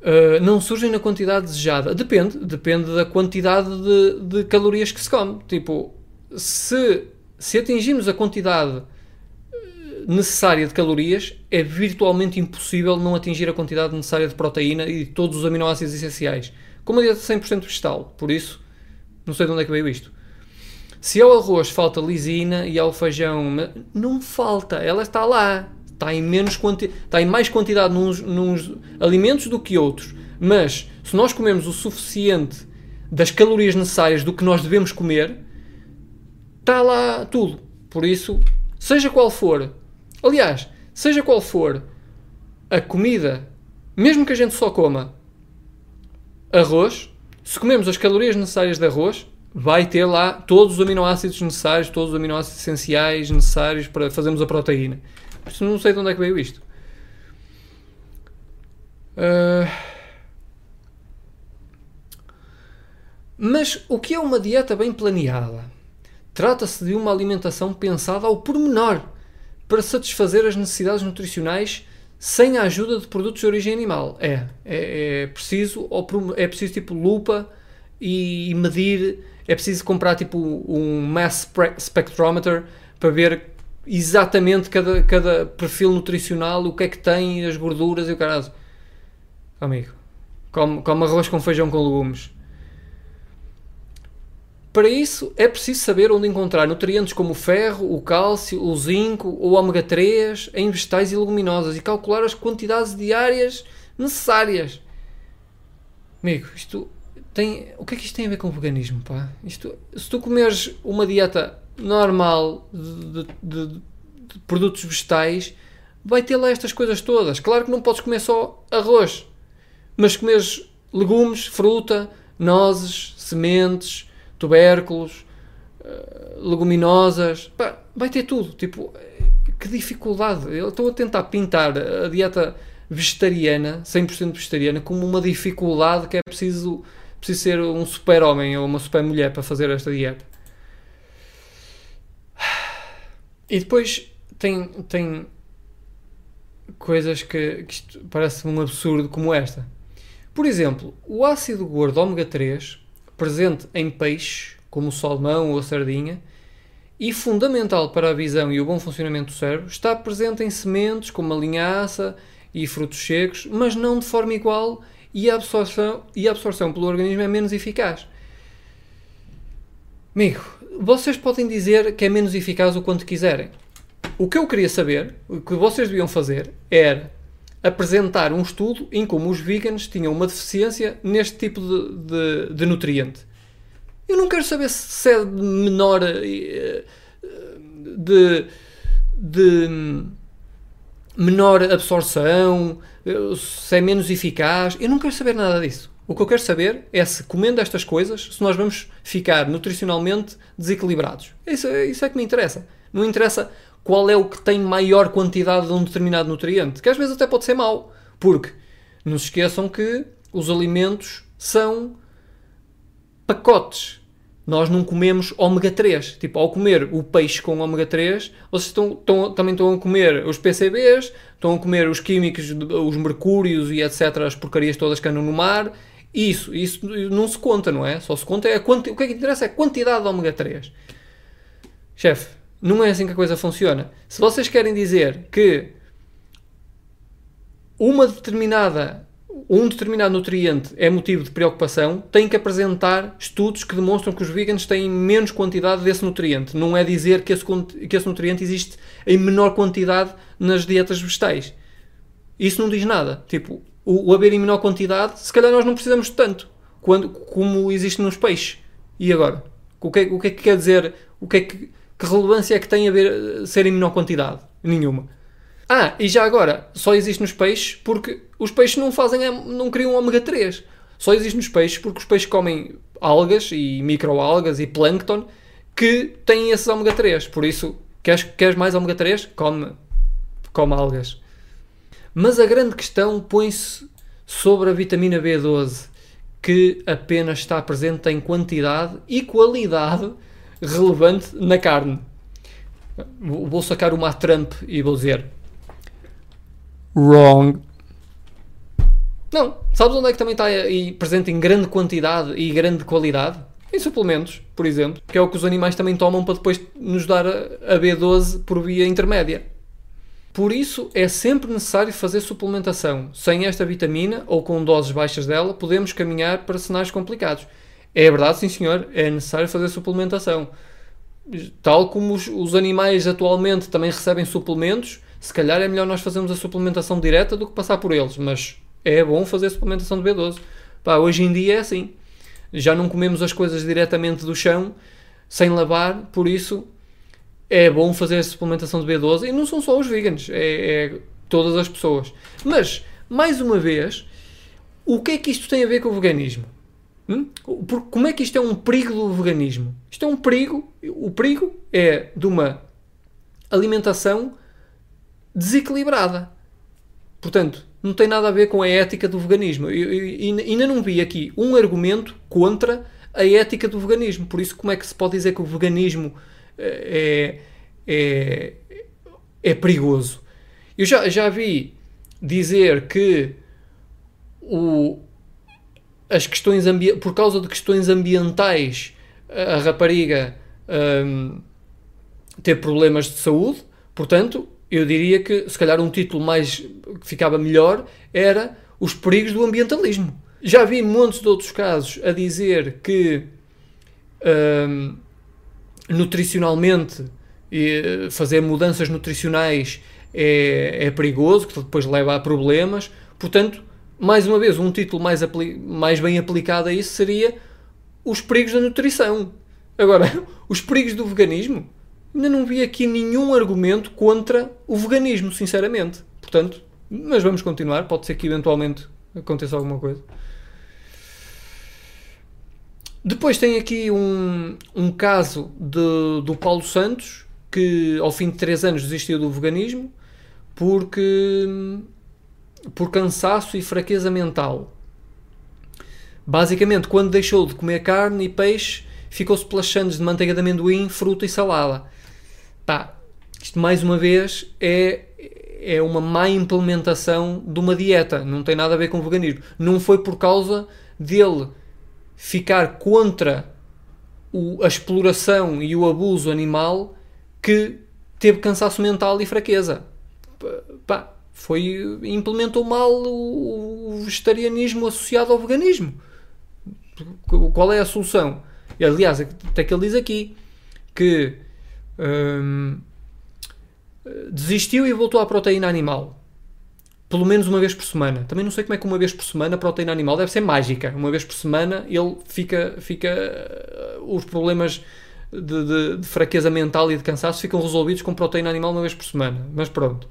Speaker 1: Uh, não surgem na quantidade desejada. Depende, depende da quantidade de, de calorias que se come. Tipo, se, se atingimos a quantidade necessária de calorias, é virtualmente impossível não atingir a quantidade necessária de proteína e todos os aminoácidos essenciais. Com uma dieta 100% vegetal. Por isso, não sei de onde é que veio isto. Se ao arroz falta lisina e ao feijão não falta, ela está lá está em, menos quanti está em mais quantidade nos, nos alimentos do que outros. Mas se nós comemos o suficiente das calorias necessárias do que nós devemos comer, está lá tudo. Por isso, seja qual for, aliás, seja qual for a comida, mesmo que a gente só coma arroz, se comemos as calorias necessárias de arroz, vai ter lá todos os aminoácidos necessários, todos os aminoácidos essenciais necessários para fazermos a proteína. Não sei de onde é que veio isto. Uh... Mas o que é uma dieta bem planeada? Trata-se de uma alimentação pensada ao pormenor para satisfazer as necessidades nutricionais sem a ajuda de produtos de origem animal. É, é, é preciso, é preciso tipo lupa e medir, é preciso comprar tipo um mass spectrometer para ver exatamente cada, cada perfil nutricional, o que é que tem, as gorduras e o caralho. Amigo, come, come arroz com feijão com legumes. Para isso é preciso saber onde encontrar nutrientes como o ferro, o cálcio, o zinco ou ômega 3 em vegetais e leguminosas e calcular as quantidades diárias necessárias. Amigo, isto tem. O que é que isto tem a ver com o veganismo, pá? Isto, se tu comeres uma dieta normal de, de, de, produtos vegetais, vai ter lá estas coisas todas. Claro que não podes comer só arroz, mas comeres legumes, fruta, nozes, sementes tubérculos, uh, leguminosas, pá, vai ter tudo. Tipo, que dificuldade. Eu estou a tentar pintar a dieta vegetariana, 100% vegetariana, como uma dificuldade que é preciso, preciso ser um super-homem ou uma super-mulher para fazer esta dieta. E depois tem, tem coisas que, que isto parece um absurdo como esta. Por exemplo, o ácido gordo ômega 3 presente em peixes, como o salmão ou a sardinha, e fundamental para a visão e o bom funcionamento do cérebro, está presente em sementes como a linhaça e frutos secos, mas não de forma igual e a absorção, e a absorção pelo organismo é menos eficaz. Amigo, vocês podem dizer que é menos eficaz o quanto quiserem. O que eu queria saber, o que vocês deviam fazer, era apresentar um estudo em como os veganos tinham uma deficiência neste tipo de, de, de nutriente. Eu não quero saber se é de menor eh, de, de menor absorção, se é menos eficaz. Eu não quero saber nada disso. O que eu quero saber é se comendo estas coisas, se nós vamos ficar nutricionalmente desequilibrados. Isso, isso é que me interessa. Não interessa qual é o que tem maior quantidade de um determinado nutriente, que às vezes até pode ser mau, porque não se esqueçam que os alimentos são pacotes. Nós não comemos ômega 3. Tipo, ao comer o peixe com ômega 3, vocês estão, estão, também estão a comer os PCBs, estão a comer os químicos, os mercúrios e etc., as porcarias todas que andam no mar. Isso, isso não se conta, não é? Só se conta é a quanti... o que é que interessa é a quantidade de ômega 3. Chefe, não é assim que a coisa funciona. Se vocês querem dizer que uma determinada um determinado nutriente é motivo de preocupação, têm que apresentar estudos que demonstram que os veganos têm menos quantidade desse nutriente. Não é dizer que esse, que esse nutriente existe em menor quantidade nas dietas vegetais. Isso não diz nada. Tipo, o, o haver em menor quantidade, se calhar nós não precisamos de tanto quando, como existe nos peixes. E agora? O que, é, o que é que quer dizer? O que é que que relevância é que tem a ver ser em menor quantidade? Nenhuma. Ah, e já agora, só existe nos peixes porque os peixes não fazem, não criam ômega 3. Só existe nos peixes porque os peixes comem algas e microalgas e plâncton que têm esses ômega 3. Por isso, queres, queres mais ômega 3? Come, come algas. Mas a grande questão põe-se sobre a vitamina B12, que apenas está presente em quantidade e qualidade relevante na carne. Vou sacar uma Trump e vou dizer Wrong. Não. Sabes onde é que também está aí presente em grande quantidade e grande qualidade? Em suplementos, por exemplo, que é o que os animais também tomam para depois nos dar a B12 por via intermédia. Por isso é sempre necessário fazer suplementação. Sem esta vitamina ou com doses baixas dela, podemos caminhar para cenários complicados. É verdade, sim senhor, é necessário fazer suplementação. Tal como os, os, animais atualmente também recebem suplementos, se calhar é melhor nós fazermos a suplementação direta do que passar por eles, mas é bom fazer suplementação de B12. Pá, hoje em dia é assim. Já não comemos as coisas diretamente do chão, sem lavar, por isso é bom fazer a suplementação de B12 e não são só os veganos, é, é todas as pessoas. Mas, mais uma vez, o que é que isto tem a ver com o veganismo? Hum? Como é que isto é um perigo do veganismo? Isto é um perigo. O perigo é de uma alimentação desequilibrada. Portanto, não tem nada a ver com a ética do veganismo. Eu, ainda não vi aqui um argumento contra a ética do veganismo. Por isso, como é que se pode dizer que o veganismo é, é, é perigoso? Eu já, já vi dizer que o, as questões por causa de questões ambientais a rapariga um, ter problemas de saúde, portanto, eu diria que se calhar um título mais que ficava melhor era os perigos do ambientalismo. Já vi montes de outros casos a dizer que um, nutricionalmente fazer mudanças nutricionais é, é, perigoso, que depois leva a problemas. Portanto, mais uma vez, um título mais, mais bem aplicado a isso seria os perigos da nutrição. Agora, os perigos do veganismo, ainda não vi aqui nenhum argumento contra o veganismo, sinceramente. Portanto, mas vamos continuar, pode ser que eventualmente aconteça alguma coisa. Depois tem aqui um, um caso de, do Paulo Santos, que ao fim de 3 anos desistiu do veganismo porque por cansaço e fraqueza mental. Basicamente, quando deixou de comer carne e peixe, ficou-se pelas sandes de manteiga de amendoim, fruta e salada. Pá, isto mais uma vez é, é uma má implementação de uma dieta, não tem nada a ver com o veganismo. Não foi por causa dele ficar contra o, a exploração e o abuso animal que teve cansaço mental e fraqueza. Pá, foi implementou mal o, o vegetarianismo associado ao veganismo. Qual é a solução? Aliás, até que ele diz aqui que hum, desistiu e voltou à proteína animal. Pelo menos uma vez por semana. Também não sei como é que uma vez por semana a proteína animal deve ser mágica. Uma vez por semana ele fica. fica os problemas de, de, de fraqueza mental e de cansaço ficam resolvidos com proteína animal uma vez por semana. Mas pronto.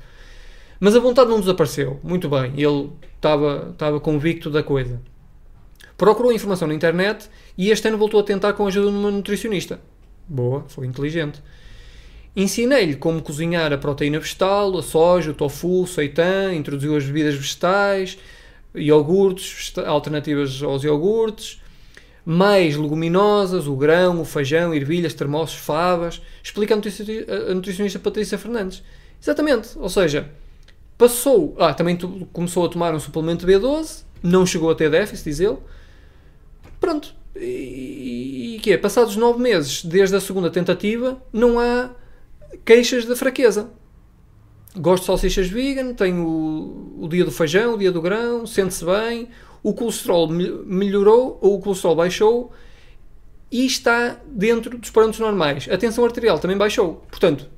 Speaker 1: Mas a vontade não desapareceu. Muito bem. Ele estava convicto da coisa. Procurou informação na internet e este ano voltou a tentar com a ajuda de uma nutricionista. Boa, foi inteligente. Ensinei-lhe como cozinhar a proteína vegetal, a soja, o tofu, o seitan, introduziu as bebidas vegetais, iogurtes, alternativas aos iogurtes, mais leguminosas, o grão, o feijão, ervilhas, termossos, favas. Explica a nutricionista Patrícia Fernandes. Exatamente, ou seja, passou. Ah, também começou a tomar um suplemento B12, não chegou a ter déficit, diz ele. Pronto. E, e que é? Passados nove meses desde a segunda tentativa, não há queixas de fraqueza. Gosto de salsichas vegan, tenho o, o dia do feijão, o dia do grão, sente-se bem, o colesterol melhorou ou o colesterol baixou e está dentro dos parâmetros normais. A tensão arterial também baixou. Portanto,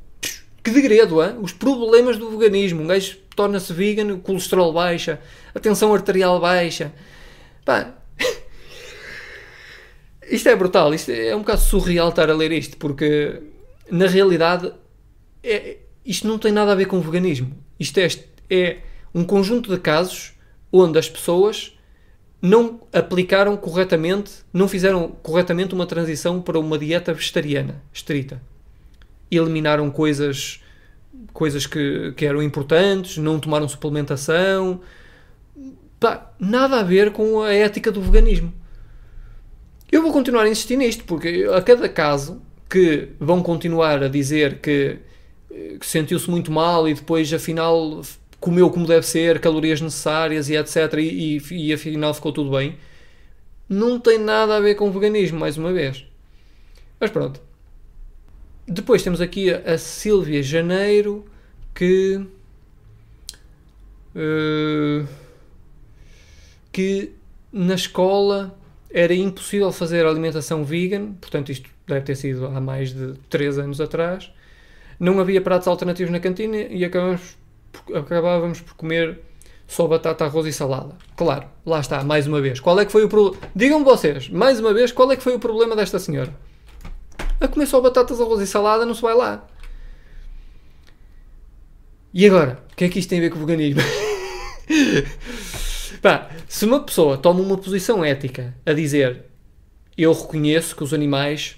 Speaker 1: que degredo, hein? os problemas do veganismo. Um gajo torna-se vegan, o colesterol baixa, a tensão arterial baixa. Pá, isto é brutal, isto é um bocado surreal estar a ler isto, porque na realidade é, isto não tem nada a ver com o veganismo. Isto é, é um conjunto de casos onde as pessoas não aplicaram corretamente, não fizeram corretamente uma transição para uma dieta vegetariana estrita. Eliminaram coisas, coisas que, que eram importantes, não tomaram suplementação. Pá, nada a ver com a ética do veganismo. Eu vou continuar a insistir nisto, porque a cada caso que vão continuar a dizer que, que sentiu-se muito mal e depois afinal comeu como deve ser, calorias necessárias e etc. E, e, e afinal ficou tudo bem, não tem nada a ver com veganismo, mais uma vez. Mas pronto. Depois temos aqui a, a Silvia Janeiro que. Uh, que na escola era impossível fazer alimentação vegan, portanto, isto deve ter sido há mais de 3 anos atrás. Não havia pratos alternativos na cantina e acabamos, acabávamos por comer só batata, arroz e salada. Claro, lá está, mais uma vez. Qual é que foi o problema? Digam-me vocês, mais uma vez, qual é que foi o problema desta senhora? A comer só batatas, arroz e salada não se vai lá. E agora? O que é que isto tem a ver com o veganismo? Pá, se uma pessoa toma uma posição ética a dizer eu reconheço que os animais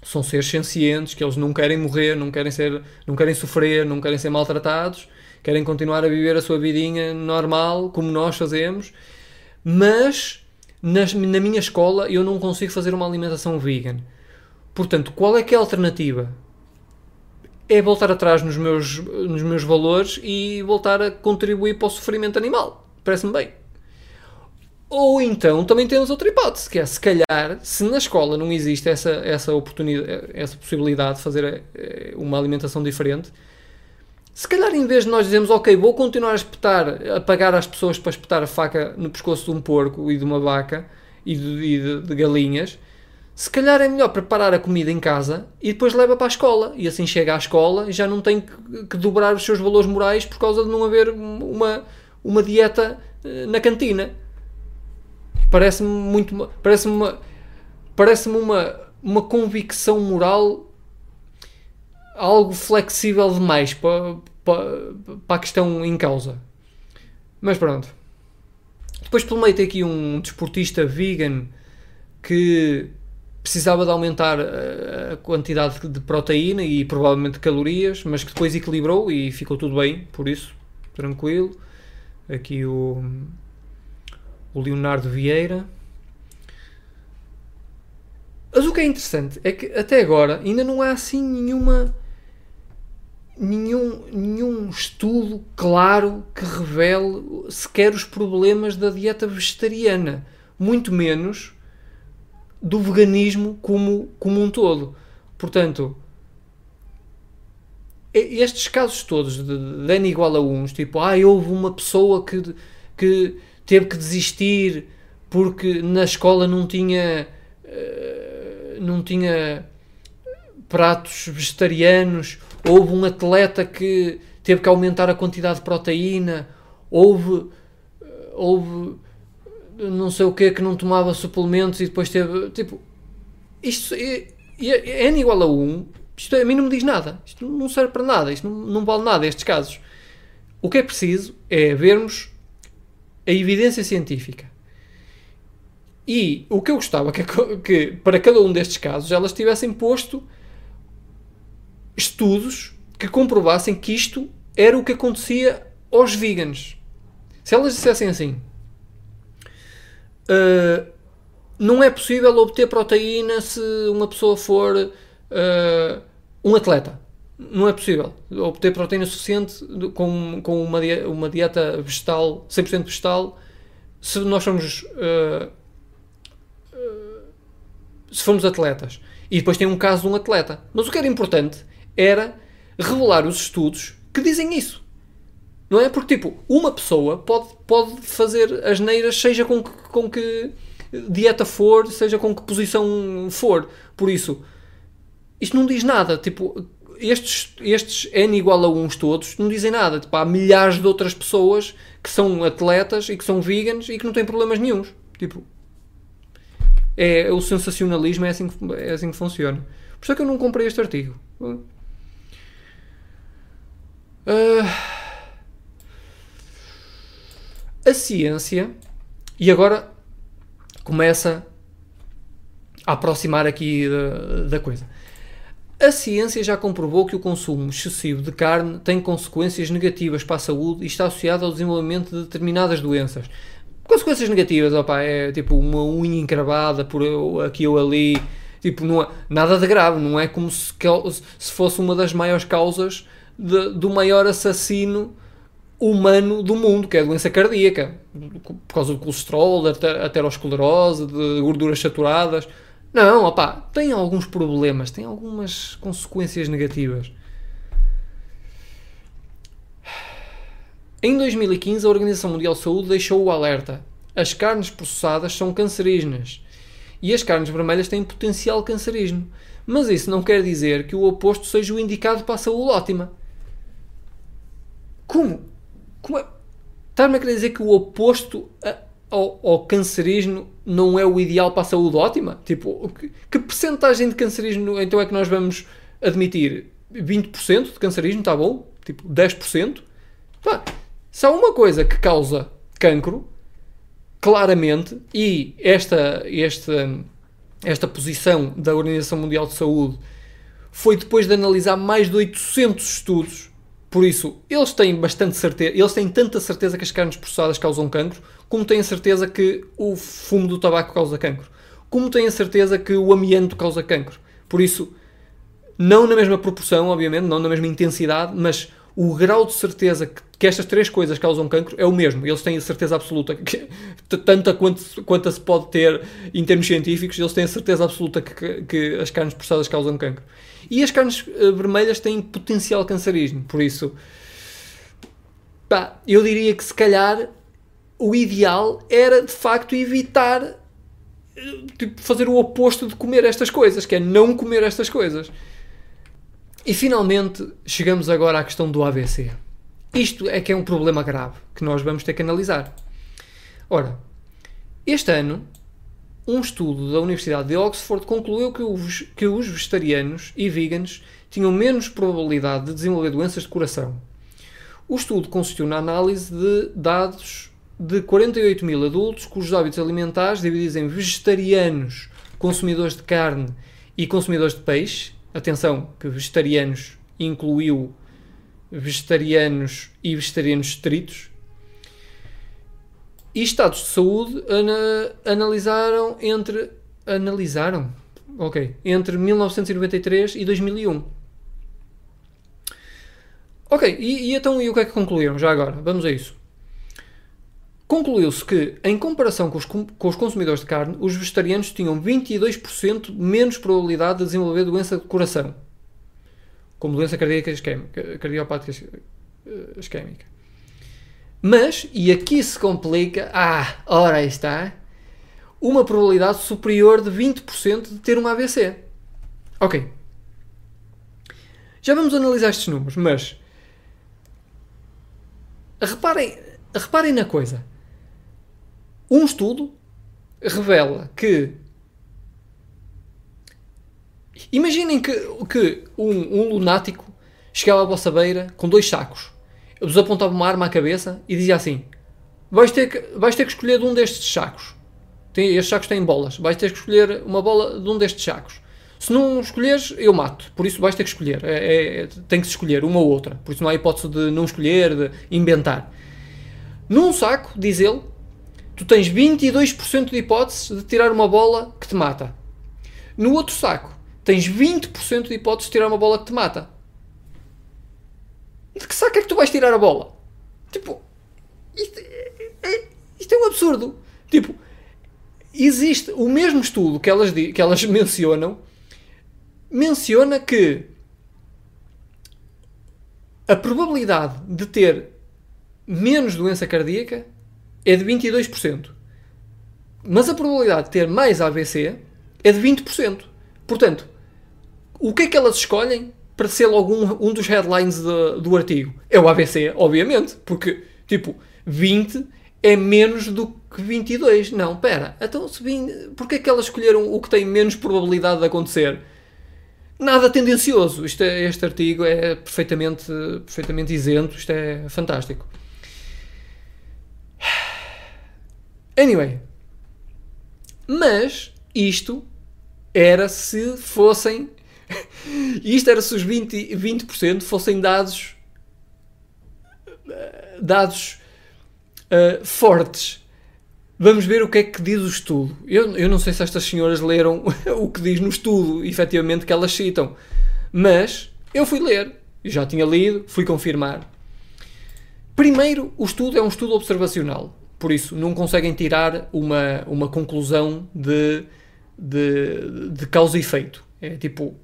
Speaker 1: são seres sencientes, que eles não querem morrer, não querem ser, não querem sofrer, não querem ser maltratados, querem continuar a viver a sua vidinha normal, como nós fazemos, mas na, na minha escola eu não consigo fazer uma alimentação vegan. Portanto, qual é que é a alternativa? É voltar atrás nos meus, nos meus valores e voltar a contribuir para o sofrimento animal. Parece-me bem. Ou então também temos outra hipótese, que é se calhar, se na escola não existe essa, essa oportunidade, essa possibilidade de fazer eh, uma alimentação diferente, se calhar em vez de nós dizermos, ok, vou continuar a espetar, a pagar às pessoas para espetar a faca no pescoço de um porco e de uma vaca e de, e de, de galinhas, se calhar é melhor preparar a comida em casa e depois leva para a escola. E assim chega à escola e já não tem que, que dobrar os seus valores morais por causa de não haver uma, uma dieta eh, na cantina parece-me muito. Parece-me uma. Parece-me uma, uma convicção moral algo flexível demais para, para, para a questão em causa. Mas pronto. Depois pelo meio tem aqui um desportista vegan que precisava de aumentar a quantidade de proteína e provavelmente calorias, mas que depois equilibrou e ficou tudo bem, por isso, tranquilo. Aqui o o Leonardo Vieira. Mas o que é interessante é que até agora ainda não há assim nenhuma nenhum, nenhum estudo claro que revele sequer os problemas da dieta vegetariana, muito menos do veganismo como, como um todo. Portanto, estes casos todos de, N igual a 1, tipo, ah, houve uma pessoa que, que teve que desistir porque na escola não tinha uh, não tinha pratos vegetarianos, houve um atleta que teve que aumentar a quantidade de proteína, houve eh, houve não sei o que que não tomava suplementos e depois teve tipo isto é, é, N igual a 1 isto a mim não me diz nada isto não serve para nada isto não, não vale nada estes casos o que é preciso é vermos a evidência científica. E o que eu gostava que, que para cada um destes casos elas tivessem posto estudos que comprovassem que isto era o que acontecia aos veganos. Se elas dissessem assim, uh, não é possível obter proteína se uma pessoa for uh, um atleta não é possível obter proteína suficiente com, com uma, uma dieta vegetal, 100% vegetal, se nós formos uh, uh, se formos atletas. E depois tem um caso de um atleta. Mas o que era importante era revelar os estudos que dizem isso. Não é? Porque, tipo, uma pessoa pode, pode fazer as neiras, seja com que, com que dieta for, seja com que posição for. Por isso, isto não diz nada. Tipo, estes, estes N igual a uns todos não dizem nada. Tipo, há milhares de outras pessoas que são atletas e que são veganos e que não têm problemas nenhums. Tipo, é, o sensacionalismo é assim, que, é assim que funciona. Por isso é que eu não comprei este artigo. Uh, a ciência, e agora começa a aproximar aqui da, da coisa. A ciência já comprovou que o consumo excessivo de carne tem consequências negativas para a saúde e está associado ao desenvolvimento de determinadas doenças. Consequências negativas, opa, é tipo uma unha encravada por aqui ou ali, tipo, não é, nada de grave, não é como se, se fosse uma das maiores causas de, do maior assassino humano do mundo, que é a doença cardíaca, por causa do colesterol, da aterosclerose, de gorduras saturadas. Não, opá, tem alguns problemas, tem algumas consequências negativas. Em 2015, a Organização Mundial de Saúde deixou o alerta: as carnes processadas são cancerígenas e as carnes vermelhas têm potencial cancerígeno. Mas isso não quer dizer que o oposto seja o indicado para a saúde ótima. Como? Como é? Está-me a querer dizer que o oposto ao, ao cancerígeno não é o ideal para a saúde ótima? Tipo, que, que percentagem de cancerígeno então é que nós vamos admitir? 20% de cancerígeno, está bom? Tipo, 10%? Pá, se há uma coisa que causa cancro, claramente, e esta, esta, esta posição da Organização Mundial de Saúde foi depois de analisar mais de 800 estudos Por isso, eles têm bastante certeza, eles têm tanta certeza que as carnes processadas causam cancro, como têm a certeza que o fumo do tabaco causa cancro, como têm a certeza que o amianto causa cancro. Por isso, não na mesma proporção, obviamente, não na mesma intensidade, mas o grau de certeza que, que estas três coisas causam cancro é o mesmo. Eles têm a certeza absoluta, que, tanta quanto, se pode ter em termos científicos, eles têm a certeza absoluta que, que as carnes processadas causam cancro. E as carnes uh, vermelhas têm potencial cancerígeno, por isso, pá, eu diria que se calhar o ideal era de facto evitar eh, tipo, fazer o oposto de comer estas coisas, que é não comer estas coisas. E finalmente chegamos agora à questão do AVC. Isto é que é um problema grave que nós vamos ter que analisar. Ora, este ano, um estudo da Universidade de Oxford concluiu que os, que os vegetarianos e veganos tinham menos probabilidade de desenvolver doenças de coração. O estudo consistiu na análise de dados de 48 mil adultos cujos hábitos alimentares, divididos em vegetarianos, consumidores de carne e consumidores de peixe, Atenção, que vegetarianos incluiu vegetarianos e vegetarianos estritos. E estados de saúde ana, analisaram entre. Analisaram? Ok. Entre 1993 e 2001. Ok, e, e então e o que é que concluíram já agora? Vamos a isso. Concluiu-se que, em comparação com os, com os, consumidores de carne, os vegetarianos tinham 22% menos probabilidade de desenvolver doença de coração, como doença cardíaca isquémica, cardiopática eh, isquémica. Mas, e aqui se complica, ah, ora está, uma probabilidade superior de 20% de ter um AVC. Ok. Já vamos analisar estes números, mas reparem, reparem na coisa um estudo revela que. Imaginem que, que um, um lunático chegava à vossa beira com dois sacos, vos apontava uma arma à cabeça e dizia assim: vais ter que, vais ter que escolher de um destes sacos. Tem, estes sacos têm bolas. Vais ter que escolher uma bola de um destes sacos. Se não escolheres, eu mato. Por isso vais ter que escolher. É, é, tem que se escolher uma ou outra. Por isso não há hipótese de não escolher, de inventar. Num saco, diz ele, tu tens 22% de hipóteses de tirar uma bola que te mata. No outro saco, tens 20% de hipóteses de tirar uma bola que te mata. De que saco é que tu vais tirar a bola? Tipo, isto é, é, isto é um absurdo. Tipo, existe o mesmo estudo que elas, que elas mencionam, menciona que a probabilidade de ter menos doença cardíaca é de 22%. Mas a probabilidade de ter mais AVC é de 20%. Portanto, o que é que elas escolhem para ser logo um, um dos headlines de, do artigo? É o AVC, obviamente, porque, tipo, 20 é menos do que 22. Não, pera, então se 20, porquê é que elas escolheram o que tem menos probabilidade de acontecer? Nada tendencioso. Isto é, este artigo é perfeitamente, perfeitamente isento, isto é fantástico. Anyway. Mas isto era se fossem. isto era se os 20%, 20 fossem dados. dados uh, fortes. Vamos ver o que é que diz o estudo. Eu, eu não sei se estas senhoras leram o que diz no estudo, efetivamente, que elas citam. Mas eu fui ler. Já tinha lido, fui confirmar. Primeiro, o estudo é um estudo observacional. Por isso, não conseguem tirar uma, uma conclusão de, de, de causa e efeito. É tipo.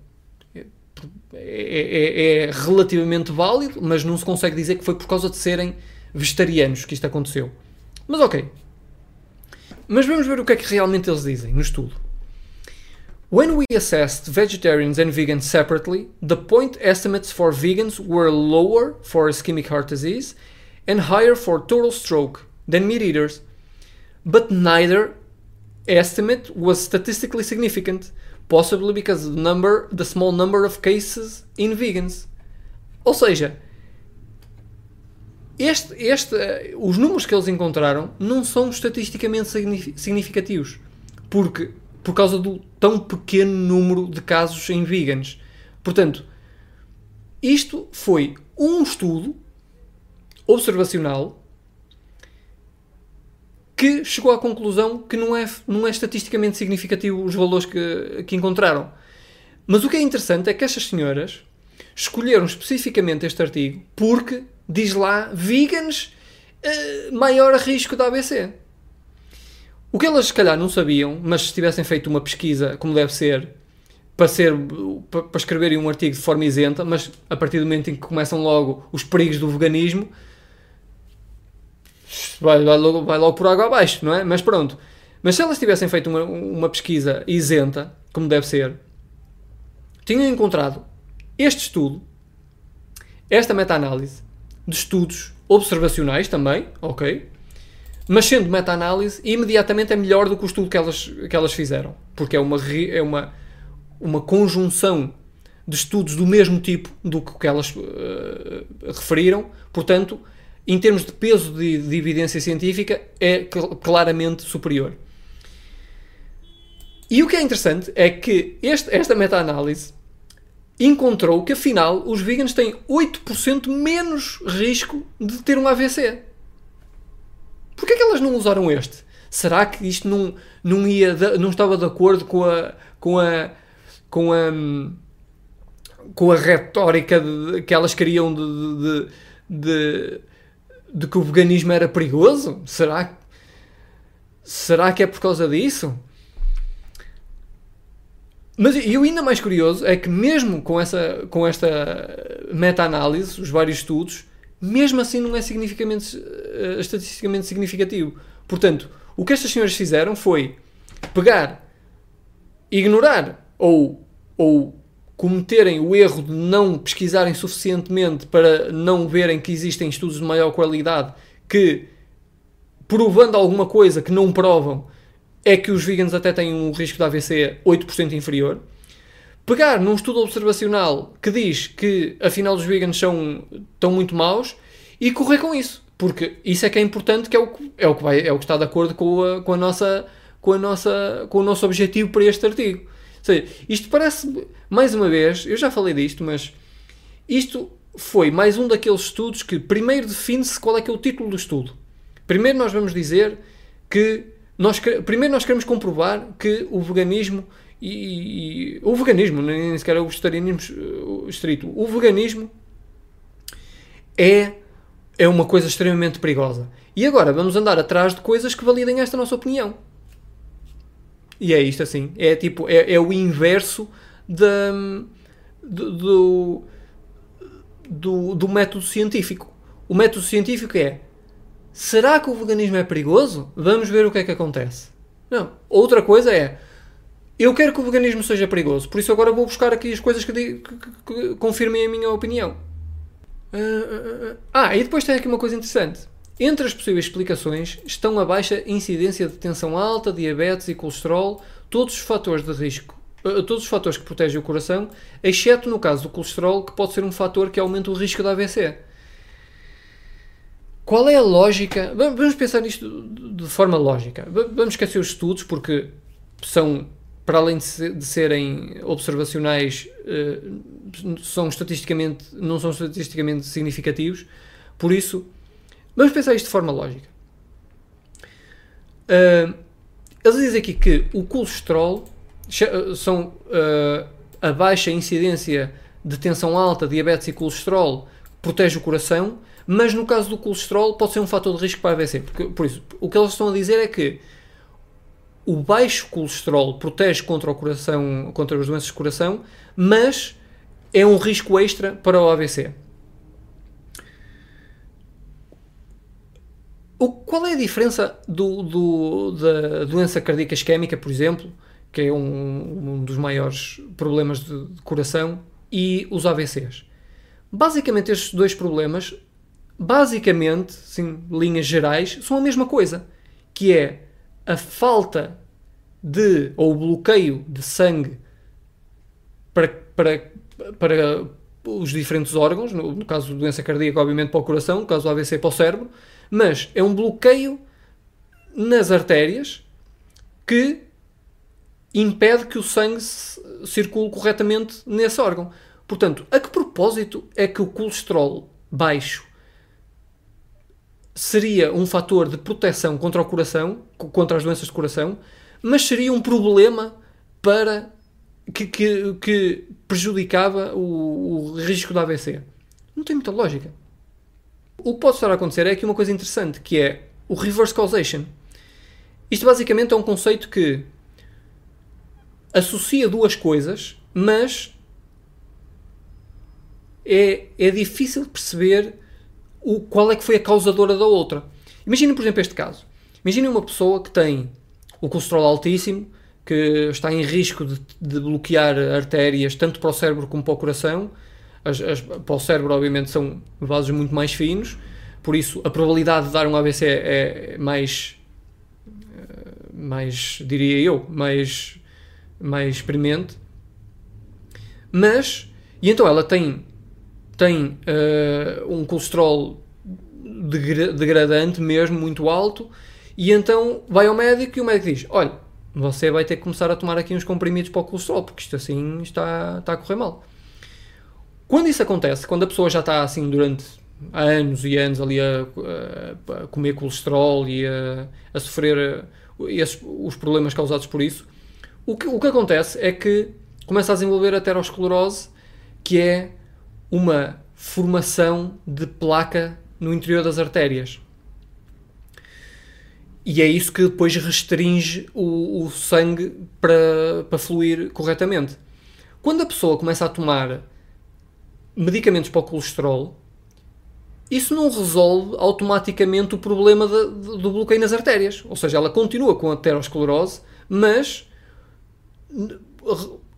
Speaker 1: É, é, é, relativamente válido, mas não se consegue dizer que foi por causa de serem vegetarianos que isto aconteceu. Mas ok. Mas vamos ver o que é que realmente eles dizem no estudo. When we assessed vegetarians and vegans separately, the point estimates for vegans were lower for ischemic heart disease and higher for total stroke than meat eaters, but neither estimate was statistically significant, possibly because of the number, the small number of cases in vegans. Ou seja, este, este, os números que eles encontraram não são estatisticamente significativos, porque por causa do tão pequeno número de casos em vegans. Portanto, isto foi um estudo observacional que chegou à conclusão que não é, não é estatisticamente significativo os valores que, que encontraram. Mas o que é interessante é que estas senhoras escolheram especificamente este artigo porque diz lá vegans uh, maior risco da ABC. O que elas se calhar não sabiam, mas se tivessem feito uma pesquisa como deve ser, para, ser, para, escreverem um artigo de forma isenta, mas a partir do momento em que começam logo os perigos do veganismo, vai, vai, logo, vai logo por água abaixo, não é? Mas pronto. Mas se elas tivessem feito uma, uma pesquisa isenta, como deve ser, tinham encontrado este estudo, esta meta-análise de estudos observacionais também, ok? Mas sendo meta-análise, imediatamente é melhor do que o estudo que elas, que elas fizeram. Porque é uma, é uma, uma conjunção de estudos do mesmo tipo do que, que elas uh, referiram. Portanto, em termos de peso de, de evidência científica, é cl claramente superior. E o que é interessante é que este, esta meta-análise encontrou que afinal os veganos têm 8% menos risco de ter um AVC. Porquê é que elas não usaram este? Será que isto não, não, ia, não estava de acordo com a, com a, com a, com a retórica de, que elas queriam de, de, de, de, que o veganismo era perigoso? Será, será que é por causa disso? Mas e o ainda mais curioso é que mesmo com, essa, com esta meta-análise, os vários estudos, mesmo assim não é significativamente, uh, estatisticamente significativo. Portanto, o que estas senhoras fizeram foi pegar, ignorar ou, ou cometerem o erro de não pesquisarem suficientemente para não verem que existem estudos de maior qualidade que, provando alguma coisa que não provam, é que os veganos até têm um risco de AVC 8% inferior. Pegar num estudo observacional que diz que afinal os veganos são, estão muito maus e correr com isso. Porque isso é que é importante, que é o, é o, que, vai, é o que está de acordo com a, com a nossa com, a nossa, com o nosso objetivo para este artigo. Seja, isto parece, mais uma vez, eu já falei disto, mas isto foi mais um daqueles estudos que primeiro define-se qual é que é o título do estudo. Primeiro nós vamos dizer que nós, primeiro nós queremos comprovar que o veganismo e, e o veganismo, nem sequer o vegetarianismo estrito, o veganismo é, é uma coisa extremamente perigosa. E agora vamos andar atrás de coisas que validem esta nossa opinião. E é isto assim. É tipo, é, é o inverso do, do, do método científico. O método científico é será que o veganismo é perigoso? Vamos ver o que é que acontece. Não. Outra coisa é, eu quero que o veganismo seja perigoso, por isso agora vou buscar aqui as coisas que, que, que, que confirmem a minha opinião. Uh, uh, uh. Ah, e depois tem aqui uma coisa interessante. Entre as possíveis explicações estão a baixa incidência de tensão alta, diabetes e colesterol, todos os fatores de risco, todos os fatores que protegem o coração, exceto no caso do colesterol, que pode ser um fator que aumenta o risco de AVC. Qual é a lógica? Vamos pensar nisto de forma lógica. Vamos esquecer os estudos, porque são, para além de serem observacionais, eh, são estatisticamente, não são estatisticamente significativos. Por isso, vamos pensar isto de forma lógica. Eh, eles dizem aqui que o colesterol são eh, a baixa incidência de tensão alta, diabetes e colesterol protege o coração mas no caso do colesterol pode ser um fator de risco para AVC. Porque, por isso, o que eles estão a dizer é que o baixo colesterol protege contra o coração, contra as doenças de coração, mas é um risco extra para o AVC. O, qual é a diferença do, do, da doença cardíaca isquémica, por exemplo, que é um, um dos maiores problemas de, de coração, e os AVCs? Basicamente, estes dois problemas basicamente, sim, linhas gerais, são a mesma coisa, que é a falta de, ou o bloqueio de sangue para, para, para os diferentes órgãos, no, no caso da doença cardíaca, obviamente para o coração, no caso do AVC para o cérebro, mas é um bloqueio nas artérias que impede que o sangue circule corretamente nesse órgão. Portanto, a que propósito é que o colesterol baixo seria um fator de proteção contra o coração, contra as doenças de coração, mas seria um problema para que, que, que prejudicava o, o risco da AVC. Não tem muita lógica. O que pode estar a acontecer é aqui uma coisa interessante, que é o reverse causation. Isto basicamente é um conceito que associa duas coisas, mas é, é difícil perceber o, qual é que foi a causadora da outra. Imaginem, por exemplo, este caso. Imaginem uma pessoa que tem o colesterol altíssimo, que está em risco de, de bloquear artérias tanto para o cérebro como para o coração. As, as, para o cérebro, obviamente, são vasos muito mais finos, por isso a probabilidade de dar um AVC é mais, eh, mais diria eu, mais, mais premente. Mas, e então ela tem tem uh, um colesterol degradante mesmo, muito alto, e então vai ao médico e o médico diz: Olha, você vai ter que começar a tomar aqui uns comprimidos para o colesterol, porque isto assim está, está a correr mal. Quando isso acontece, quando a pessoa já está assim durante anos e anos ali a, a, comer colesterol e a, a sofrer esses, os problemas causados por isso, o que, o que acontece é que começa a desenvolver aterosclerose, que é uma formação de placa no interior das artérias. E é isso que depois restringe o, o sangue para, para fluir corretamente. Quando a pessoa começa a tomar medicamentos para o colesterol, isso não resolve automaticamente o problema de, de, do bloqueio nas artérias. Ou seja, ela continua com a aterosclerose, mas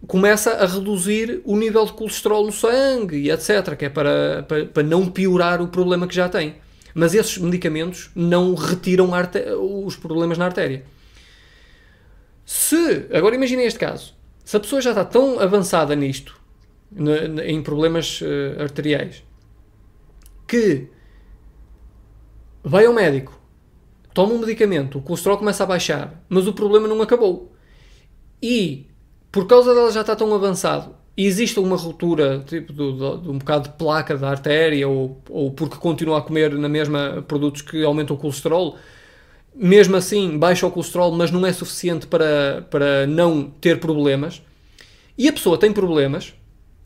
Speaker 1: começa a reduzir o nível de colesterol no sangue e etc., que é para, para, para não piorar o problema que já tem. Mas esses medicamentos não retiram os problemas na artéria. Se, agora imaginem este caso, se a pessoa já está tão avançada nisto, em problemas uh, arteriais, que vai ao médico, toma um medicamento, o colesterol começa a baixar, mas o problema não acabou. E por causa dela já estar tão avançado existe uma ruptura tipo de, de, um bocado de placa da artéria ou, ou porque continua a comer na mesma produtos que aumentam o colesterol, mesmo assim baixa o colesterol, mas não é suficiente para, para não ter problemas, e a pessoa tem problemas,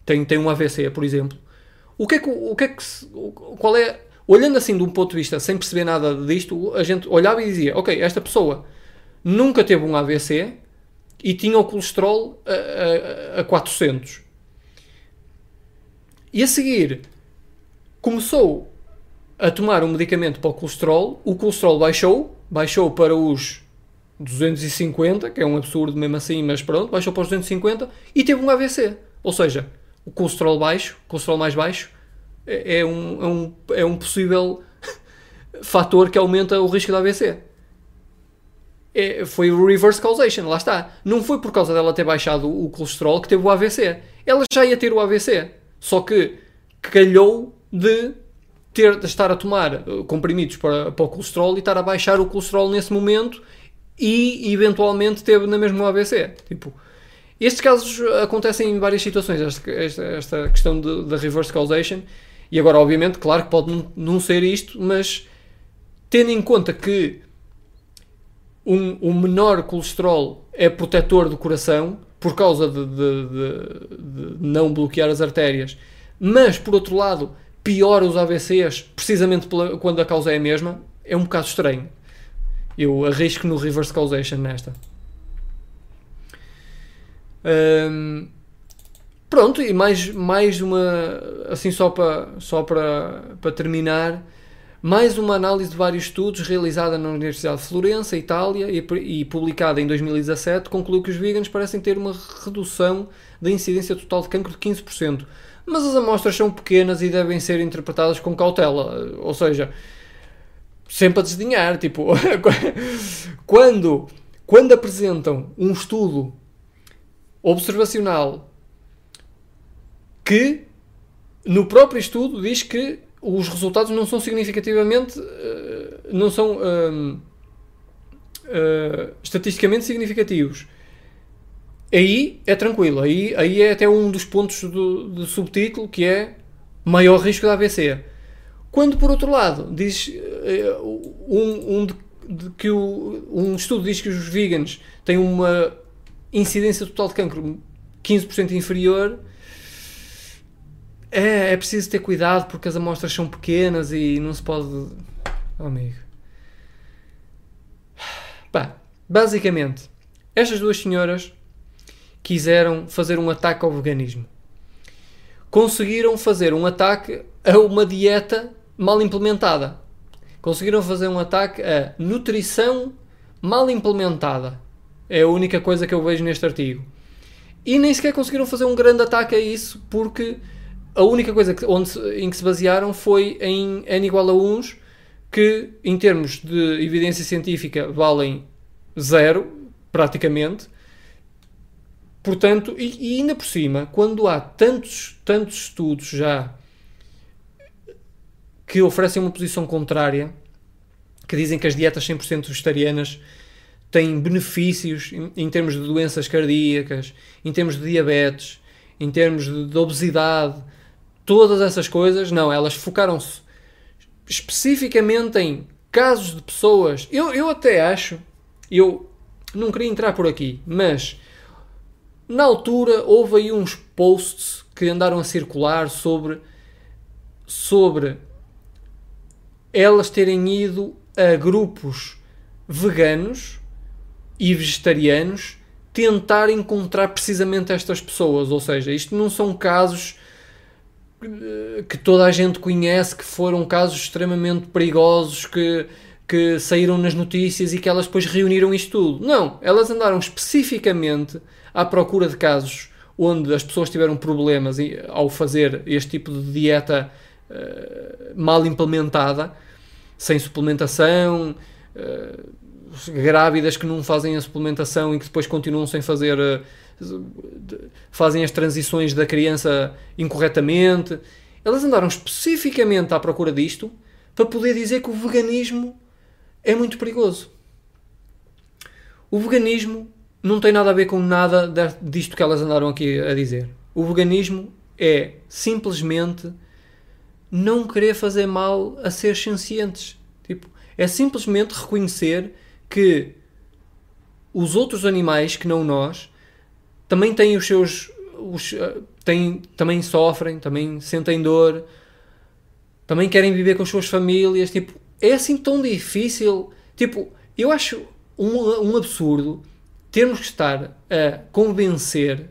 Speaker 1: tem, tem um AVC, por exemplo, o que é que, o que, é que qual é, olhando assim de um ponto de vista, sem perceber nada disto, a gente olhava e dizia, ok, esta pessoa nunca teve um AVC, e tinha o colesterol a, a, a 400. E a seguir começou a tomar um medicamento para o colesterol, o colesterol baixou, baixou para os 250, que é um absurdo mesmo assim, mas pronto, baixou para os 250 e teve um AVC. Ou seja, o colesterol baixo, colesterol mais baixo, é, é um, é um, é um possível fator que aumenta o risco de AVC é, foi o reverse causation, lá está. Não foi por causa dela ter baixado o colesterol que teve o AVC. Ela já ia ter o AVC, só que calhou de ter de estar a tomar uh, comprimidos para, para o colesterol e estar a baixar o colesterol nesse momento e eventualmente teve na mesma AVC. Tipo, estes casos acontecem em várias situações, esta, esta, esta questão da reverse causation. E agora, obviamente, claro que pode não, ser isto, mas tendo em conta que um, um menor colesterol é protetor do coração por causa de, de, de, de, não bloquear as artérias, mas por outro lado piora os AVCs precisamente pela, quando a causa é a mesma, é um bocado estranho. Eu arrisco no reverse causation nesta. Hum, pronto, e mais, mais uma, assim só para só para, para terminar, mais uma análise de vários estudos realizada na Universidade de Florença, Itália, e, e, publicada em 2017, concluiu que os veganos parecem ter uma redução da incidência total de cancro de 15%. Mas as amostras são pequenas e devem ser interpretadas com cautela. Ou seja, sempre a desdenhar. Tipo, quando, quando apresentam um estudo observacional que no próprio estudo diz que os resultados não são significativamente, eh, não são uh, estatisticamente significativos. Aí é tranquilo, aí, aí é até um dos pontos do, do subtítulo que é maior risco de AVC. Quando, por outro lado, diz uh, um, um, de, de que o, um estudo diz que os vegans têm uma incidência total de cancro 15% inferior, é, é preciso ter cuidado porque as amostras são pequenas e não se pode. Oh, amigo. Basicamente, estas duas senhoras quiseram fazer um ataque ao veganismo. Conseguiram fazer um ataque a uma dieta mal implementada. Conseguiram fazer um ataque a nutrição mal implementada. É a única coisa que eu vejo neste artigo. E nem sequer conseguiram fazer um grande ataque a isso, porque a única coisa que, onde, em que se basearam foi em n igual a 1, que em termos de evidência científica valem zero, praticamente. Portanto, e, e ainda por cima, quando há tantos, tantos estudos já que oferecem uma posição contrária, que dizem que as dietas 100% vegetarianas têm benefícios em, em, termos de doenças cardíacas, em termos de diabetes, em termos de, de obesidade, todas essas coisas, não, elas focaram-se especificamente em casos de pessoas. Eu, eu até acho, eu não queria entrar por aqui, mas na altura houve aí uns posts que andaram a circular sobre sobre elas terem ido a grupos veganos e vegetarianos tentar encontrar precisamente estas pessoas. Ou seja, isto não são casos eh, que toda a gente conhece, que foram casos extremamente perigosos, que, que saíram nas notícias e que elas depois reuniram isto tudo. Não, elas andaram especificamente à procura de casos onde as pessoas tiveram problemas ao fazer este tipo de dieta uh, mal implementada, sem suplementação. Uh, grávidas que não fazem a suplementação e que depois continuam sem fazer, eh, fazem as transições da criança incorretamente. Elas andaram especificamente à procura disto para poder dizer que o veganismo é muito perigoso. O veganismo não tem nada a ver com nada disto que elas andaram aqui a dizer. O veganismo é simplesmente não querer fazer mal a seres sencientes. Tipo, é simplesmente reconhecer que os outros animais que não nós também têm os seus os, uh, têm, também sofrem, também sentem dor, também querem viver com as suas famílias. Tipo, é assim tão difícil. Tipo, eu acho um, um absurdo termos que estar a convencer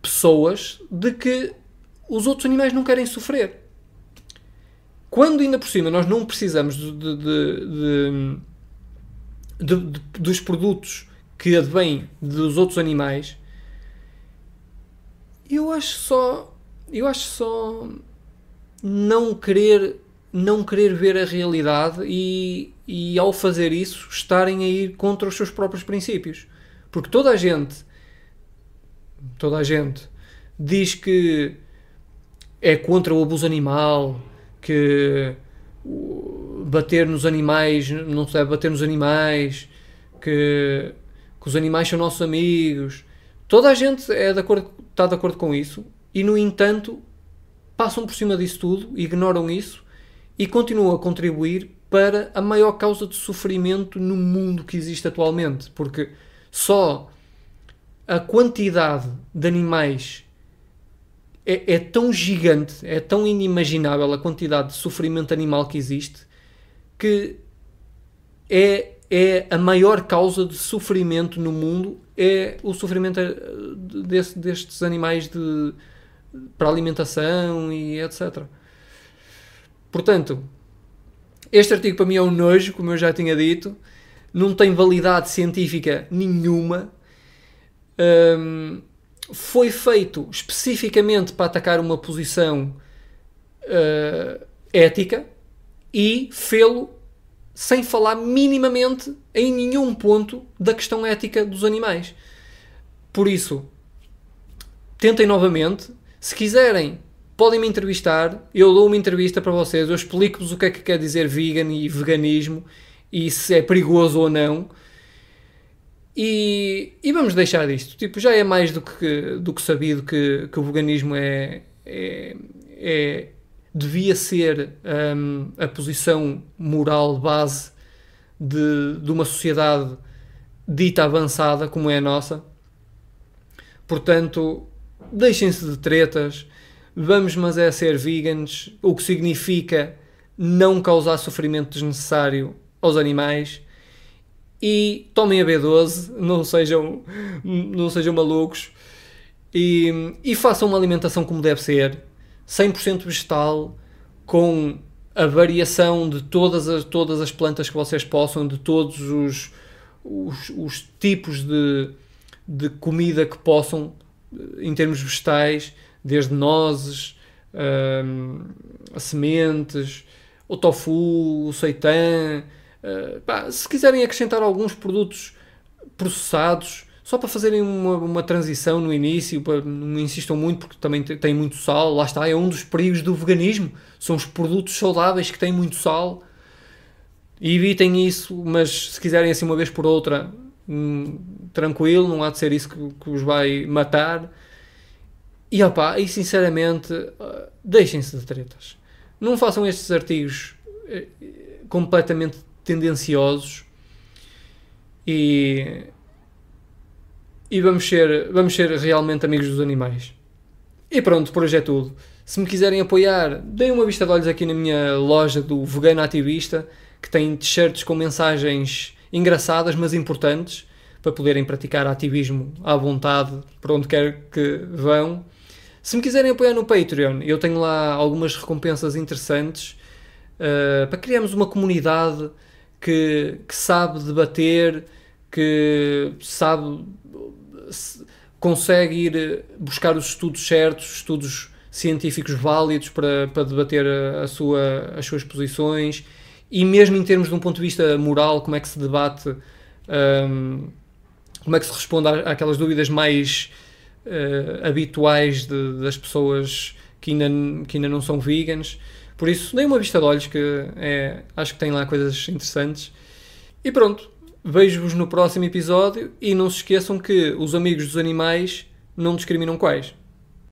Speaker 1: pessoas de que os outros animais não querem sofrer. Quando ainda por cima nós não precisamos de, de, de, dos produtos que advêm dos outros animais, eu acho só. Eu acho só não querer não querer ver a realidade e, e ao fazer isso estarem a ir contra os seus próprios princípios. Porque toda a gente toda a gente diz que é contra o abuso animal, que bater nos animais, não se deve bater nos animais, que, que os animais são nossos amigos. Toda a gente é de acordo, está de acordo com isso e, no entanto, passam por cima disso tudo, ignoram isso e continuam a contribuir para a maior causa de sofrimento no mundo que existe atualmente. Porque só a quantidade de animais é, é, tão gigante, é tão inimaginável a quantidade de sofrimento animal que existe que é, é a maior causa de sofrimento no mundo é o sofrimento eh, desse, destes animais de, para alimentação e etc. Portanto, este artigo para mim é um nojo, como eu já tinha dito, não tem validade científica nenhuma. Um, foi feito especificamente para atacar uma posição uh, ética e fê-lo sem falar minimamente em nenhum ponto da questão ética dos animais. Por isso, tentem novamente. Se quiserem, podem me entrevistar. Eu dou uma entrevista para vocês. Eu explico-vos o que é que quer dizer vegan e veganismo e se é perigoso ou não. E, e, vamos deixar disto. Tipo, já é mais do que, do que sabido que, que o veganismo é, é, é devia ser um, a posição moral base de, de uma sociedade dita avançada como é a nossa. Portanto, deixem-se de tretas, vamos mas é ser vegans, o que significa não causar sofrimento desnecessário aos animais e tomem a B12, não sejam, não sejam malucos e, e façam uma alimentação como deve ser, 100% vegetal, com a variação de todas as, todas as plantas que vocês possam, de todos os, os, os tipos de, de comida que possam, em termos vegetais, desde nozes, hum, sementes, o tofu, o seitan. Uh, pá, se quiserem acrescentar alguns produtos processados, só para fazerem uma, uma transição no início, não insistam muito porque também tem muito sal, lá está, é um dos perigos do veganismo, são os produtos saudáveis que têm muito sal, e evitem isso, mas se quiserem assim uma vez por outra, hum, tranquilo, não há de ser isso que, que os vai matar, e opá, e sinceramente, uh, deixem-se de tretas. Não façam estes artigos uh, completamente tendenciosos e e vamos ser, vamos ser realmente amigos dos animais. E pronto, por hoje é tudo. Se me quiserem apoiar, deem uma vista de olhos aqui na minha loja do Vegano Ativista, que tem t-shirts com mensagens engraçadas, mas importantes, para poderem praticar ativismo à vontade, por onde quer que vão. Se me quiserem apoiar no Patreon, eu tenho lá algumas recompensas interessantes uh, para criarmos uma comunidade que, que sabe debater, que sabe consegue ir buscar os estudos certos, estudos científicos válidos para, para debater a, a sua, as suas posições e mesmo em termos de um ponto de vista moral, como é que se debate, um, como é que se responde àquelas dúvidas mais uh, habituais de, das pessoas que ainda, que ainda não são veganas. Por isso, dei uma vista de olhos que é, acho que tem lá coisas interessantes. E pronto, Vejo-vos no próximo episódio e não se esqueçam que os amigos dos animais não discriminam quais.